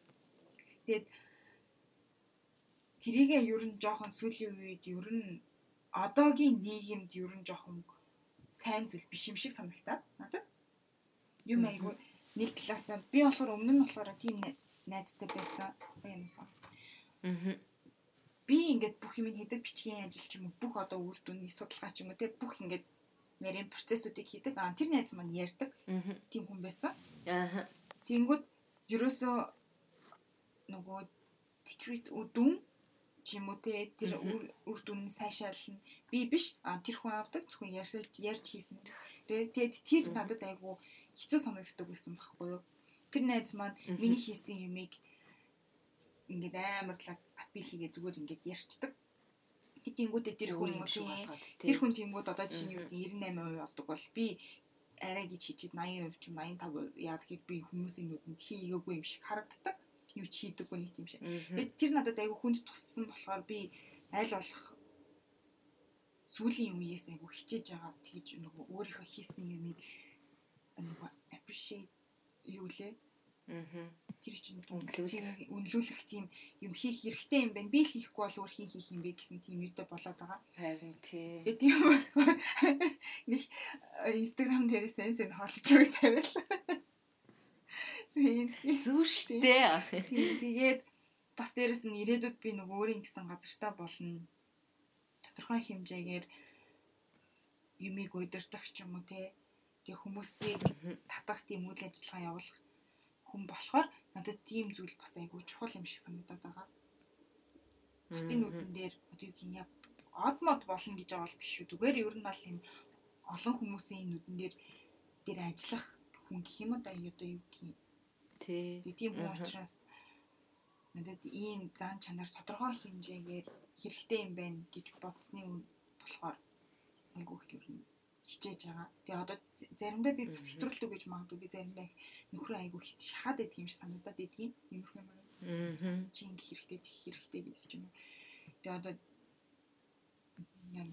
Тэгээд тэрийгээ ер нь жоохон сүүлийн үед ер нь одоогийн нийгэмд ер нь жоохон сайн зүйл биш юм шиг санагтаад надад. Юм айгүй нэг талаасаа би болохоор өмнө нь болохоор тийм най- найзтай байсан. Юмсан. Аа. Би ингээд бүх юм хийдэг бичгийн ажил ч юм уу бүх одоо үр дүнний судалгаа ч юм уу те бүх ингээд нарийн процессуудыг хийдэг. Аа тэр найз маань ярьдаг Аа. тийм хүн байсан. Аа. Тэнгүүд ерөөсөө нөгөө тэтгэврт үдүн ч юм уу те тэр үр дүн сайшаална. Би биш а тэр хүн авдаг зөвхөн ярьж ярьж хийсэн. Тэгээ тэгээд тэр надад айгу хэцүү санагддаг байсан байхгүй юу? Тэр найз маань миний хийсэн юмыг ингээд амарлаг апил хийгээ зүгээр ингээд ярьцдаг. Тэнгүүдээ тэр хүн юм шиг болгоод Тэр хүн тэнгууд одоо жишээ нь юу гэдэг 98% авдаг бол би арай гэж хийчихэд 80% ч 85% яа тэгэхээр би хүмүүсийн нүдэнд хийгээгүй юм шиг харагддаг. Юу ч хийдэггүй нэг юм шиг. Тэгээд тэр надад айгүй хүнд туссан болохоор би аль болох сүүлийн үеэс айгүй хичээж байгаа тэгж нөгөө өөрийнхөө хийсэн юмыг нөгөө appreciate юу лээ Аа. тэр чинь Үнэлүүлэх. тийм үнэлүүлэх тийм юм хийх хэрэгтэй юм байна. Би л хийхгүй бол өөр хин хийх юм бэ гэсэн тийм юутай болоод байгаа. Харин тий. Тэгээ тийм нэг инстаграм дээр сенс эн хоол зураг тавиал. Зүр штэ. тэгээд бас дээрэс нь ирээдүйд би нөгөө өөрийн гэсэн газартаа болно. Тодорхой хэмжээгээр юмыг удирдах ч юм уу те. Тэгээ хүмүүсийг татах тийм үйл ажиллагаа явуулах хүн болохоор надад тийм зүйл бас айгүй чухал юм шиг санагдаад байгаа. Бусдын нүдэн дээр одоо юу гин яа од мод болно гэж байгаа бол биш шүү. Зүгээр ер нь бол юм олон хүмүүсийн нүдэн дээр дээр ажиллах хүн гэх юм да одоо юу гин Тий. Тийм хүн учраас надад ийм зан чанар тодорхой хэмжээгээр хэрэгтэй юм байна гэж бодсны болохоор айгуу их ер нь хичээж байгаа. Тэгээ одоо заримдаа би бас хэтрүүлдэг гэж магадгүй би заримдаа нөхрөө айгуу хит шахаад байдаг юм шиг санагдаад байдгийн. Иймэрхүү юм байна. Аа. Чи ингэ хэрэгтэй тех хэрэгтэй гэдэг ч юм уу. Тэгээ одоо юм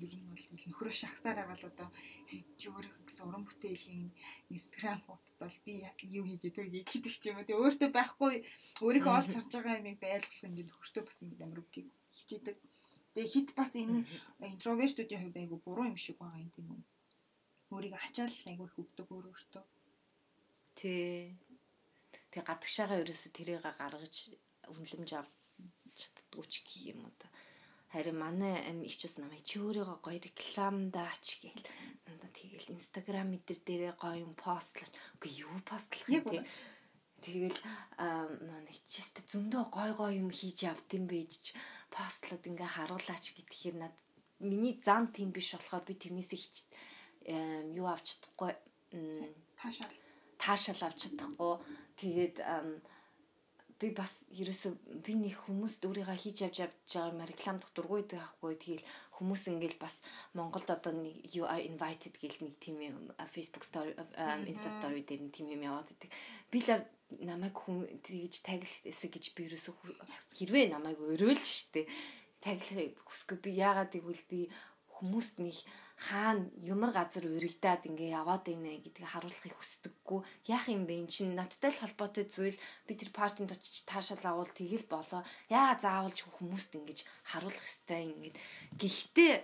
ер нь бол нөхрөө шахсаар байгаа л одоо чи өөрийнхөө гэсэн уран бүтээлийн инстаграм фотод бол би юу хийгээд байгааг гэдэг ч юм уу. Тэгээ өөртөө байхгүй өөрийнхөө олж харж байгаа юмыг байлгах ингээд нөхөртөө бас ингээд амар үгийг хичээдэг. Тэгээ хит бас энэ интровертүүдийн хувьд айгу буруу юм шиг байгаа юм тийм үү. Өөрийгөө ачаал айгу их өгдөг өөр өөртөө. Тий. Тэг гадагшаага ерөөсө тэрийг гаргаж үнэлэмж авч чаддгүй ч гэх юм уу та. Харин манай ичээс намайг чи өөрийгөө гоё рекламдаач гээл. Надаа тэгэл инстаграм мэдэр дээрээ гоё юм постлаач. Үгүй юу постлах юм те. Тэгэл манай ичээс зөндөө гоё гоё юм хийж явд юм байж постлоод ингээ харуулаач гэхээр над миний зан тийм биш болохоор би тэрнээсээ хич юу авч чадахгүй Таашаал. таашаал авч чадахгүй. Тэгээд би бас ерөөсө би нэг хүмүүст өөрийгөө хийж явж явж байгаа рекламдах дургүй байдаг байхгүй. Тэгэл хүмүүс ингээл бас Монголд одоо нэг you are invited гэл нэг тийм юм Facebook story. Insta story дээр нэг тийм юм яваад байдаг. Би л намайг хүн тэгж таглахээсэ гэж би ерөөсө хүү- хэрвээ намайг өрөөлж штэ таглахыг хүсгүй би яагаад гэвэл би хүмүүст нэг хаана ямар газар өргөдөөд ингээ яваад байна гэдгийг харуулахыг хүсдэггүй. Яах юм бэ? Эн чинь надтай л холбоотой зүйл. Би тэр партинд очиж таашаал авал тэгэл болоо. Яа заавалж хүмүүст ингэж харуулах ёстой ингээд. Гэхдээ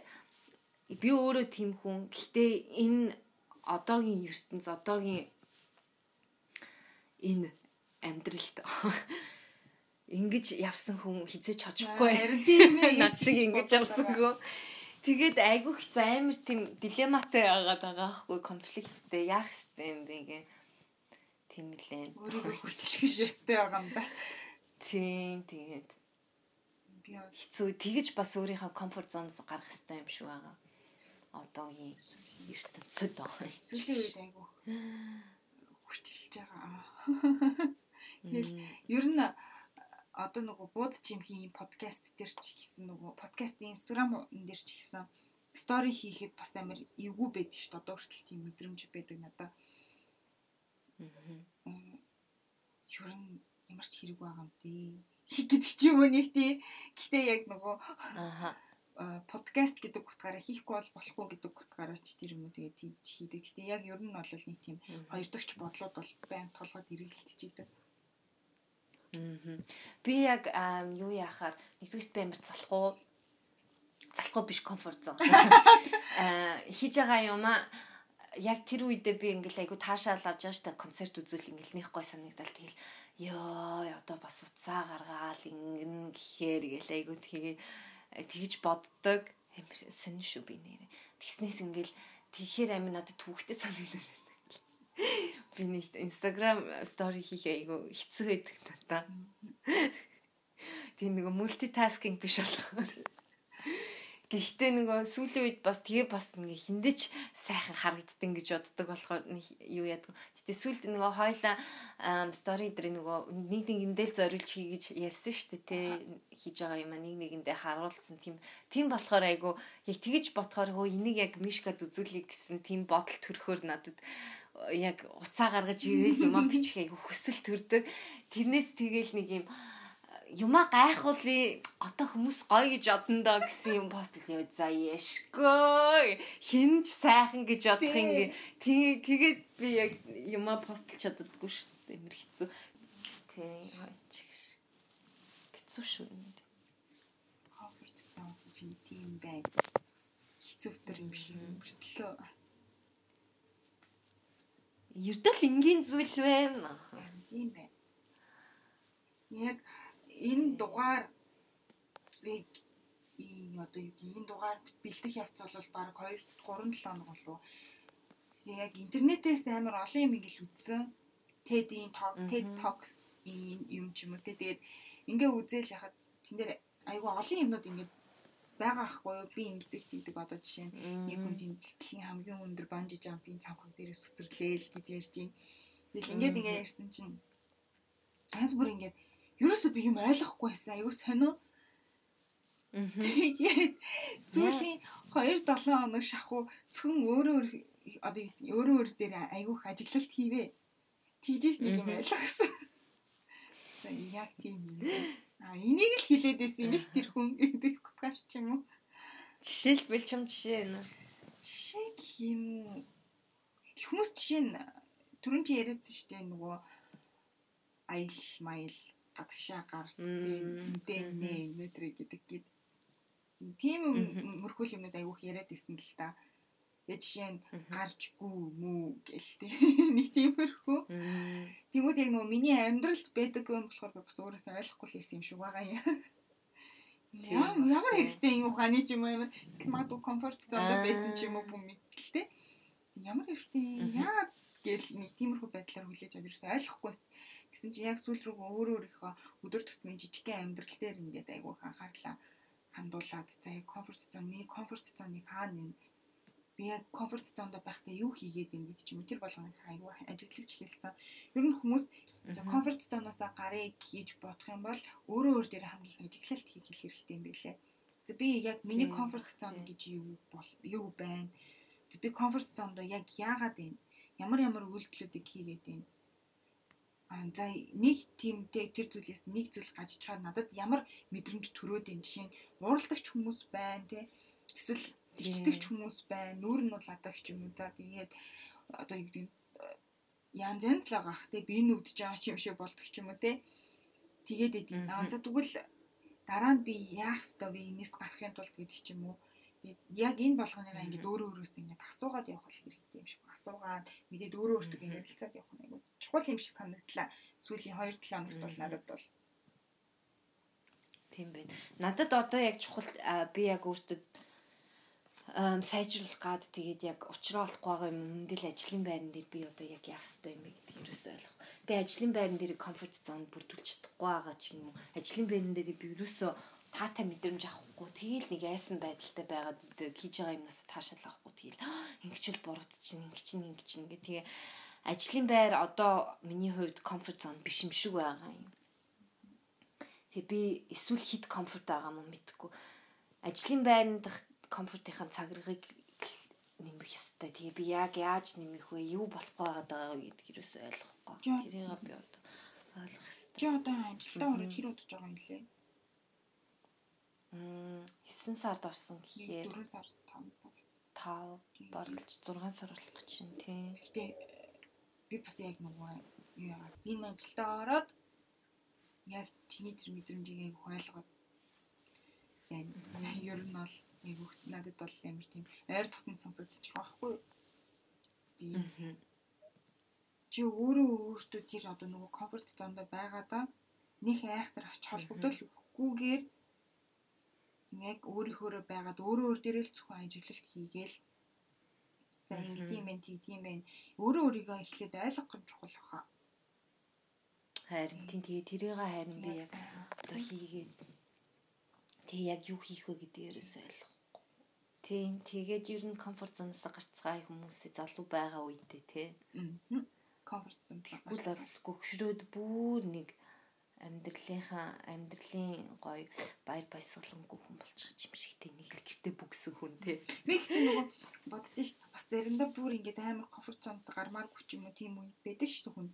би өөрөө тийм хүн. Гэхдээ энэ одоогийн ертөнц одоогийн энэ амьдралд ингэж явсан хүн хизээч ээ. Над шиг ингэж явсангүй. Тэгээд айгүй их амар тийм дилематай байгаад байгаа хгүй конфликттэй яах ёстой юм бэ гэ. Тийм лээ. Өөрийгөө хүчлэх ёстой байгаа юм да. Тийм тэгээд хэцүү тэгэж бас өөрийнхөө комфорт зоноос гарах ёстой юм шиг байгаа. одоогийн ертөнцид байгаа. Сүүлийн үед айгу хүчилж байгаа. Тэгэл ер нь одоо нөгөө бууд чимхийн подкаст дээр ч хийсэн нөгөө подкастын инстаграм дээр ч хийсэн стори хийхэд бас амар эвгүй байдаг шүү дээ. Одоо хүртэл тийм мэдрэмж байдаг надад. Аа. Ер нь ямар ч хэрэг байгаа юм дээ. Гэдэг ч юм уу нэг тийм. Гэтэ яг нөгөө Аха. Подкаст гэдэг утгаараа хийхгүй бол болохгүй гэдэг утгаараа ч тэр юм уу тэгээд хийж хийдэг. Гэтэ яг ер нь бол нэг тийм хоёр дахь бодлууд бол байн толгойд эргэлтчихийдэг. Мгм. Би яг юу яхаар нэгдүгürt би амар залахгүй залахгүй биш комфорт зон. Аа хийж байгаа юм а яг тэр үедээ би ингээл айгу таашаал авч байгаа штэ концерт үзүүл ингээл нэх гой санагдал тэгэл ёо одоо бас уцаа гаргаал ингэн гэхээр гээл айгу тэгээ тэгж боддог сонир шүү би нэр. Тэгснээс ингээл тэгэхээр амин надад түүхтэй санагдав. Би нэг Instagram story хийх айгу хэцүү байдаг надаа. Тийм нэг мультитаскинг биш болохоор. Гэхдээ нөгөө сүүлийн үед бас тэгээ бас ингээ хиндэж сайхан харагддаг гэж боддог болохоор юу яадаг. Гэтэ сүүлд нөгөө хойлоо стори дээр нөгөө нэг нэгэндээ зориулж хий гэж ярьсан шүү дээ те хийж байгаа юм а нэг нэгэндээ харуулсан тийм тийм болохоор айгу яг тэгэж бодохоор хөө энийг яг мишкад үзүүлэх гэсэн тийм бодол төрөхөөр надад яг уцаа гаргаж ивэл юм а бичих айгу хүсэл төрдөг. Тэрнээс тэгэл нэг юм юма гайхуулъя одоо хүмүүс гоё гэж одондоо гэсэн юм пост л яа за яшгүй хинж сайхан гэж бодох юм тий тэгээд би яг юма постлж чаддаггүй шүү дээ эмэр хэцүү тий хаач хэцүү шүү Комфорт зон чинь тийм бай. Хэцүүфтер юм шиг мөртлөө. ердөл энгийн зүйл байна Тийм бай. Яг энэ дугаар би энэ одоо юу гэх энэ дугаард бэлдэх явц бол баг 2 3 7 хоног болов. Яг интернетээс амар олон юм ингээл үзсэн. TED-ийн talk, TED Talks юм ч юм уу. Тэгээд ингээ үзэл яхад тэн дээр айгүй олон юмнууд ингээд байгаа ахгүй юу? Би ингэдэг хийдэг одоо жишээ нь нэг хүн дэлхийн хамгийн өндөр банжи жампing цамхаг дээрээс өсөрлөөл гэж ярьж байна. Тэгэл ингээд ингээд ярьсан чинь аль бүр ингээд ерөөсөө би юм ойлгохгүй байсан. Айгүй сонио. Тэгээд сүүлийн 2 7 хоног шахуу зөвхөн өөрөө одоо өөрөө өөр дээр айгүйх ажиглалт хийвээ. Тэгжээч нэг юм ойлгосон. За яг тийм юм. А энийг л хилээд байсан юм биш тэр хүн гэдэг утгаар ч юм уу. жишээлбэл чам жишээ энэ Жишээ юм? Хүмүүс жишээ нь түрүүн чи яриадсан шүү дээ нөгөө аял маял гадагшаа гар дэнэ метр гэдэг гээд тийм мөрхөл юмнууд айгүйх яриад исэн л та. Тэгээ жишээ нь гарчгүй мүү гэл тээ. Нэг тиймэрхүү. Тэгмүүд яг нөгөө миний амьдралд байдаг юм болохоор бас өөрөөсөө ойлгохгүй л юм шиг байгаа юм. Ямар хэрэгтэй юм ухааны ч юм уу ямар эсвэл магадгүй комфорт зонд байсан ч юм уу бүм мэдлээ. Ямар хэрэгтэй яагаад гэл нэг тиймэрхүү байдлаар хүлээж авч ерөөсөө ойлгохгүй байсан. Гэсэн чи яг сүүл рүү өөрөө өөрийнхөө өдөр тутмын жижигхэн амьдрал дээр ингээд айгүй анхаарлаа хандуулад за яг комфорт зон миний комфорт зоныг хаана нэ би яг комфорт зонд байхдаа юу хийгээд юм гэдэг ч юм уу тэр болгоныг айгүй ажиглаж эхэлсэн. Ер нь хүмүүс за комфорт зоноос гарыг хийж бодох юм бол өөрөө өөр дээр хамгийн их ажиглалт хийх хэрэгтэй юм билэ. За би яг миний комфорт зон гэж юу бол юу байна? Би комфорт зонд яг яагаад байна? Ямар ямар үйлдэлүүдийг хийгээд байна? За нэг тиймтэй тэр зүйлээс нэг зүйл гаж чаар надад ямар мэдрэмж төрөөд энэ жишээ нь уралдагч хүмүүс байна те. Эсвэл ичдэгч хүмүүс байна нүүр нь бол адагч юм за тэгээд одоо юу гэдэг янз янз л байгаа те би үдж байгаа ч юм шиг болдог ч юм уу те. Тэгээд эдийн за тэгвэл дараа нь би яах ёстой вэ? Энэс гарахын тулд гэдэг ч юм уу яг энэ болгоныгаа ингээд өөрөө өөрөөс ингээд асуугаад явах хэрэгтэй юм шиг асуугаад мэдээд өөрөө өөртөө ингээд хэлцээд явах нь айгүй чухал юм шиг санагдлаа. Сүүлийн 2 7 хоногт бол надад бол тийм байна. Надад одоо яг чухал би яг өөртөө сайжруулах гад тэгээд яг уучраа олохгүй байгаа юм үндэл ажлын байран дээр би одоо яг яах ёстой юм бэ гэдгийг ерөөсөө ойлгох. Би ажлын байран дээр комфорт зон бүрдүүлж чадахгүй байгаа ч юм уу. Ажлын байран дээр би ерөөсөө таатай мэдрэмж авахгүй тэгээл нэг айсан байдалтай байгаад хийж байгаа юмнаас таашаал авахгүй тэгээл ингэчүүл бурууд чинь ингэ чинь ингэ чинь гэх тэгээ ажлын байр одоо миний хувьд комфорт зон биш юм шиг байгаа юм. Тэгээ би эсвэл хит комфорт байгаа юм мэдхгүй. Ажлын байрны дах комфортынхаа цагрыг нэмэх ёстой. Тэгээ би яг яаж нэмэх вэ? Юу болох байгаад байгаа вэ гэдгийг юус ойлгохгүй. Тэрийг би одоо ойлгох ёстой. Чи одоо ажилдаа ороод хэр удаж байгаа юм лээ? 9 сард орсон гэхээр 4 сар 5 сар 5 барилж 6 сар болох чинь тийм. Гэхдээ би бас яг нөгөө юу яагаад би энэ ажилдаа ороод яг чиний тэр мэдрэмжийг ойлгоод яг ер нь бол яг хөхт надад бол амар тийм ойр дотны сонсогдчих واخгүй. Тийм. Чи өөрөө өөртөө тэр одоо нөгөө комфорт зонд байгаадаа нэг айхтар очих холбогдол өгөхгүйгээр яг өөрийнхөөрөө байгаад өөрөө өөр дээрээ л зөвхөн ажиглалт хийгээл. За ингэдэм юм байна тэгдэм байна өөрөө өөрийгөө эхлээд ойлгох нь чухал баха. Харин тийм тэгээ тэрийг харин би яг одоо хийгээд тэг яг юу хийх вэ гэдгээрээс ойлгохгүй. Тийм тэгээд ер нь комфорт зоноос гарцгаа хүмүүсээ залуу байгаа үедээ тий комфорт зон Тэгвэл бол гөгшрөөд бүр нэг амьдралынхаа амьдралын гоё баяр баясгалангүй хүн болчих юм шиг тий нэг л гэрте бүгсэн хүн тий. Би гэхдээ нөгөө боддоо ш бас заримдаа бүр ингээд амар комфорт зоноос гармааргүй ч юм уу тийм үе байдаг ш хүн.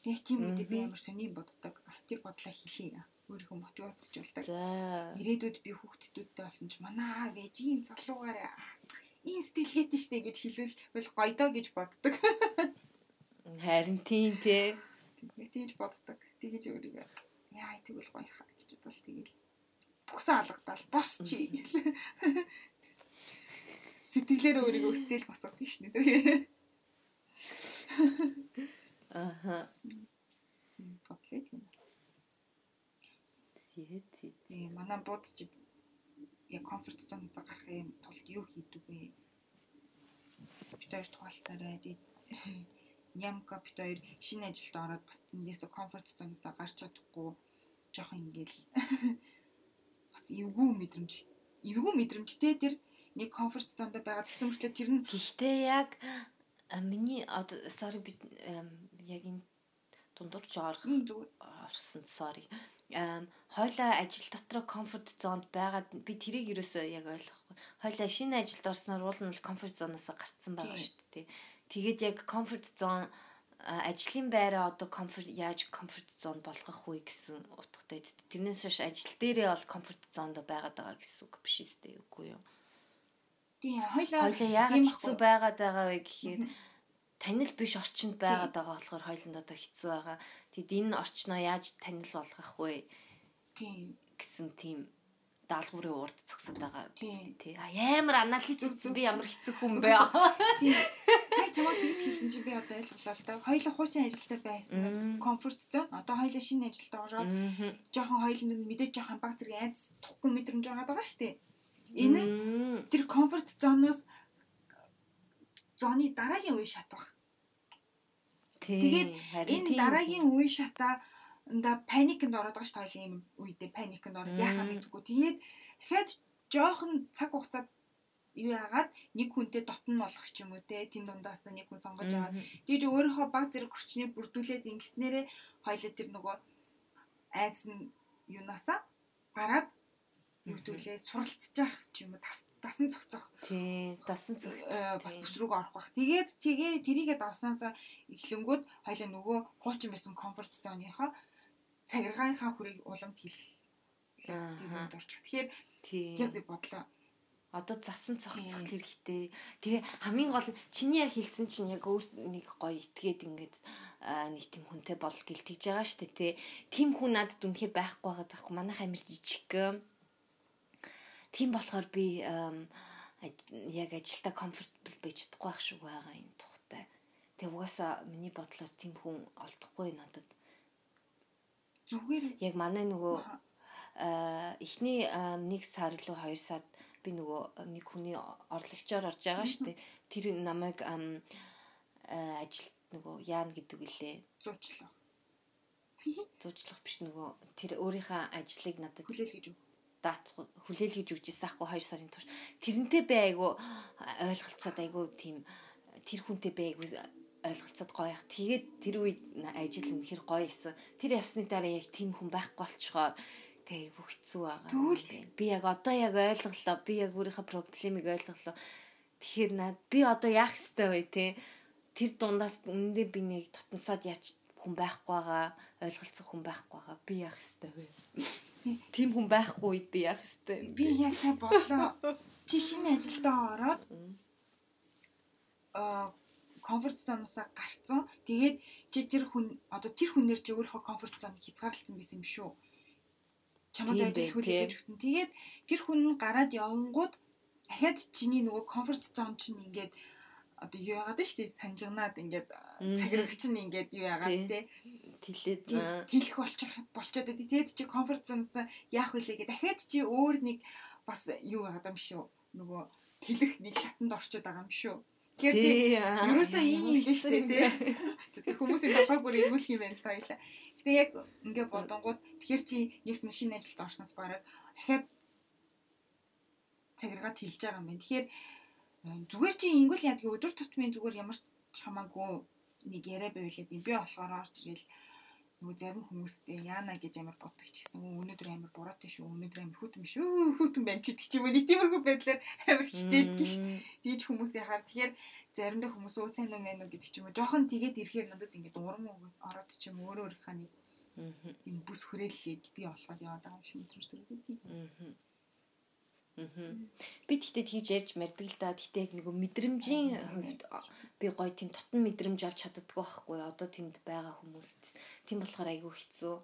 Тэг тийм үедээ би амар сони боддог. Тэр бодлоо хэлье. Өөрийнхөө мотивацжуулдаг. За. Ирээдүйд би хүүхдүүдтэй болсон ч манаа гэж ийм залуугаараа ийм сэтгэлгээтэй штэ гэж хэлвэл бол гоё доо гэж боддог. Харин тийм тий. Тийж боддог. Тэгэж өөрийгөө яа тэгвэл гоё хаа гэж бодвол тэгэл бүгсэн алгадал бос чи гэл. Сэтгэлээр өөрийгөө өстэй л босгодог шнэ тэр. Аха. Бодлоо тийм. Тэгээд тий. Тийм манай будч яг комфорт зоноос гарахын тулд юу хийдэг вэ? Бид хоёр тухалцаарай. Тэгээд Нямка бит хоёр шинэ ажилд ороод бас тэндээс комфорт зоноос гарч чадахгүй жоохон ингээл бас эвгүй мэдрэмж эвгүй мэдрэмжтэй тэр нэг комфорт зонд байгаа гэсэн мөрчлөө тэр нь Гэхдээ яг миний одоо sorry би яг энэ дундурч орох орсон sorry. Хойлоо ажил дотор комфорт зонд байгаад би тэрийг ерөөсөө яг ойлгохгүй. Хойлоо шинэ ажилд орсноор уул нь комфорт зоноос гарцсан байгаа шүү дээ. Тэгээд яг комфорт зон ажлын байраа одоо комфорт яаж комфорт зон болгох вэ гэсэн утгатай. Тэрнээс хойш ажил дээрээ бол комфорт зонд байгаад байгаа гэсэн үг биш үстэй үгүй юу? Тийм хоёлаа яагаад хэцүү байгаад байгаа вэ гэхээр танил биш орчинд байгаад байгаа болохоор хоёланд одоо хэцүү байгаа. Тэгэд энэ орчноо яаж танил болгох вэ? Тийм гэсэн тийм даалгаврын урд зогсоод байгаа тий. Амар анализ үзсэн би ямар хэцүү хүн бэ. Хэлсэн чи би одоо ойлголоо л да. Хоёлаа хуучин ажилтай байсан. Комфорт зон. Одоо хоёлаа шинэ ажилд ороод жоохон хоёлын мэдээж жоохон баг зэрэг айц тухгүй мэдрэмж байгаа шүү дээ. Энэ тэр комфорт зоноос зоны дараагийн үе шат баг. Тэгээд энэ дараагийн үе шатаа нда паникнд ороод байгаа шүү дээ ийм үедээ паникнд ороод яхаа мэдгүй. Тэгээд дахиад жоохон цаг хугацаад юу яагаад? Нэг хүнтэй дотн болох ч юм уу те тэн дундаас нэг хүн сонгож аваад. Тэгж өөрийнхөө баг зэрэг орчныг бүрдүүлээд ингэснээрээ хоёлоо тэр нөгөө айдас нь юунасаа гараад югдүүлээ суралцчих ч юм уу дасан цогцох. Тий дасан цогц бас бүс рүүг орох бах. Тэгээд тэгээ тэрийгээ давсаасаа эхлэнгүүд хоёлаа нөгөө хуучин байсан комфорт зоныхоо цагиргааныхаа хүрийг уламд хил тэгээд орчих. Тэгэхээр яг би бодлоо. Одоо засан цогцох хэрэгтэй. Тэгээ хамгийн гол нь чиний яг хэлсэн чинь яг өөр нэг гоё итгээд ингээд нэг тийм хүнтэй бол гэлтэж байгаа шүү дээ тий. Тим хүн надад үнэхээр байхгүй байгаа таахгүй манайх амир жижиг. Тийм болохоор би яг ажилдаа комфортабл байж чадахгүй байх шиг байгаа юм тухтай. Тэгээ угаасаа миний бодлоор тийм хүн олдохгүй надад Зүгээр яг манай нөгөө эхний нэг сар лөө 2 сард би нөгөө нэг хүний орлогчоор орж байгаа шүү дээ. Тэр намайг ажил нөгөө яана гэдэг үлээ. Зуучлаа. Зуучлах биш нөгөө тэр өөрийнхөө ажлыг надад хүлээл гэж юу? дац хүлээлгэж өгч ирсэн ахгүй 2 сарын турш. Тэрнтэй би айгу ойлголцоод айгу тийм тэр хүнтэй би айгу ойлголцоод гоё яах. Тэгээд тэр үед ажил үнэхэр гоё исэн. Тэр явсны дараа яг тийм хүн байхгүй болчгоор тэг айгу хэцүү байгаа. Тэгвэл би яг одоо яг ойлголоо. Би яг өөрийнхөө проблемыг ойлголоо. Тэгэхээр над би одоо яах ёстой вэ те? Тэр дундаас үнэндээ би нэг тотносоод яач хүн байхгүй байгаа, ойлголцох хүн байхгүй байгаа. Би яах ёстой вэ? Тим хүн байхгүй үед би яах ёстой вэ? би яг сайн бодлоо. Чи шинэ ажилдаа ороод аа комфорт зоноосоо гарцсан. Тэгээд чи тэр хүн одоо тэр хүнээр чи өөрийнхөө комфорт зоныг хязгаарлалцсан байсан юм шүү. Чамд ажил хүлээж өгсөн. Тэгээд тэр хүн нь гараад явангууд дахиад чиний нөгөө комфорт зон чинь ингээд одоо юу яагаад шүү дээ санжигнаад ингээд цагирах чинь ингээд юу яагаад те Тэлээд тэлэх болчих болчоод байдаг. Тэгээд чи комфорт зоноос яах вэ гэ дахиад чи өөр нэг бас юу яагаад юм шүү. Нөгөө тэлэх нэг шатанд орчод байгаа юм шүү. Тэгэхээр чи ерөөсөө ийм юм биш үү те. Хүмүүсийн толгойг бүр эргүүлэх юм байна л та хоёлаа. Гэтэ яг ингээ бодонгууд тэгэхээр чи нэгс шинэ ажилд орсноос бараг дахиад цагиргаа тэлж байгаа юм байна. Тэгэхээр зүгээр чи ингүүл яадаг өдөр тутмын зүгээр ямар ч хамаагүй нэг яриа байвлаад юм. Би болохоор орж ирэл нөгөө зарим хүмүүстэй яана гэж амар боддог ч гэсэн "Өө, өнөөдөр амар буруутай шүү өнөөдөр амар хүүтэн биш үү хүүтэн байна ч гэдэг ч юм уу. Нэг тиймэрхүү байдлаар амар хичээдэг шүү тийж хүмүүсийн хаар тэгэхээр заримдаа хүмүүс өө сайн уу мэн үү гэдэг ч юм уу. Жоохон тэгээд ирэхээр надад ингээд урам ороод ч юм уу өөрөө өөрийнхөө нэг юм бүс хүрээллийг би олоход яваад байгаа юм шиг мэдрэмж төрөв. Би тэгтээ тэгж ярьж мэрдэг л да. Тэгтээ яг нөгөө мэдрэмжийн хувьд би гоё тийм тотон мэдрэмж авч чаддаггүй байхгүй. Одоо тэнд байгаа хүмүүст. Тийм болохоор айгүй хэцүү.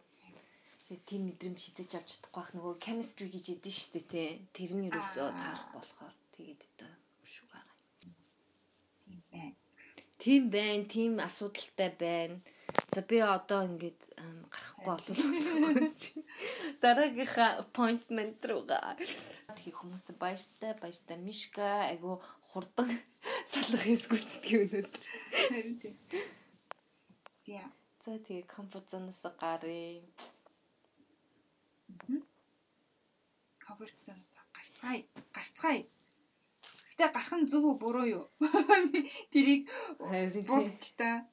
Тэгээ тийм мэдрэмж хизэж авч чадахгүй байх нөгөө chemistry гэж шүү дээ те. Тэр нь юусоо Аа. таарахгүй болохоор тэгээд одоо шүү байгаа. Тийм байна. Тийм байна, тийм асуудалтай байна. За би одоо ингээд гарахгүй болов. Дараагийнхаа appointment руугаа. Тэгээ хүмүүс баяртай, баяртай Мишка айгу хурдан салах хэсгүүцдэг өнөдөр. Харин тийм. За За тэгээ комфорт зоноос гарыг. комфорт зоноос гарцгаая. Гарцгаая. Гэтэ гарах нь зөв үү буруу юу? Тэрийг Харин тийм. бодч та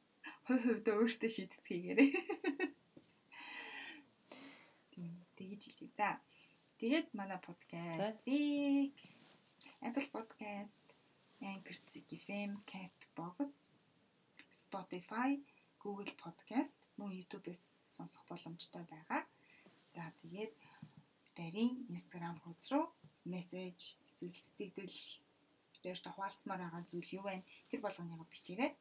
хой хувьдаа өөртөө шийдэцгийгээрэй. Тийм тэгж хэлээ. За. Тэгээд манай подкастыг Apple Podcast, Anchor FM, Castbox, Spotify, Google Podcast мөн YouTube-с сонсох боломжтой байгаа. За тэгээд бидэрийн Instagram хуудас руу мессеж, эсвэл сэтгэл бидэрт хуваалцмаар байгаа зүйл юу вэ? Тэр болгоныг бичээрэй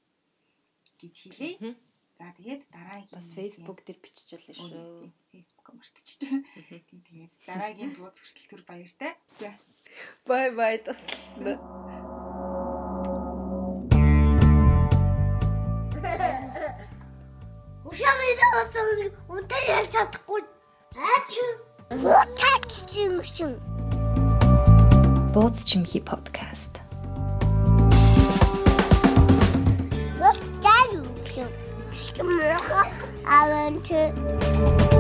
гэж. Мгм. За тэгээд дараагийн Бас Facebook дээр бичиж болно шүү. Facebook мартчихжээ. Тэгээд дараагийн бууз хүртэл түр баяртай. За Бай бай таслаа. Ушаамын даваа үнтэй ярьж чадахгүй. Аач. Утаач чинь. Бууз чимхи подкаст. Утаач шин. Мөха авант.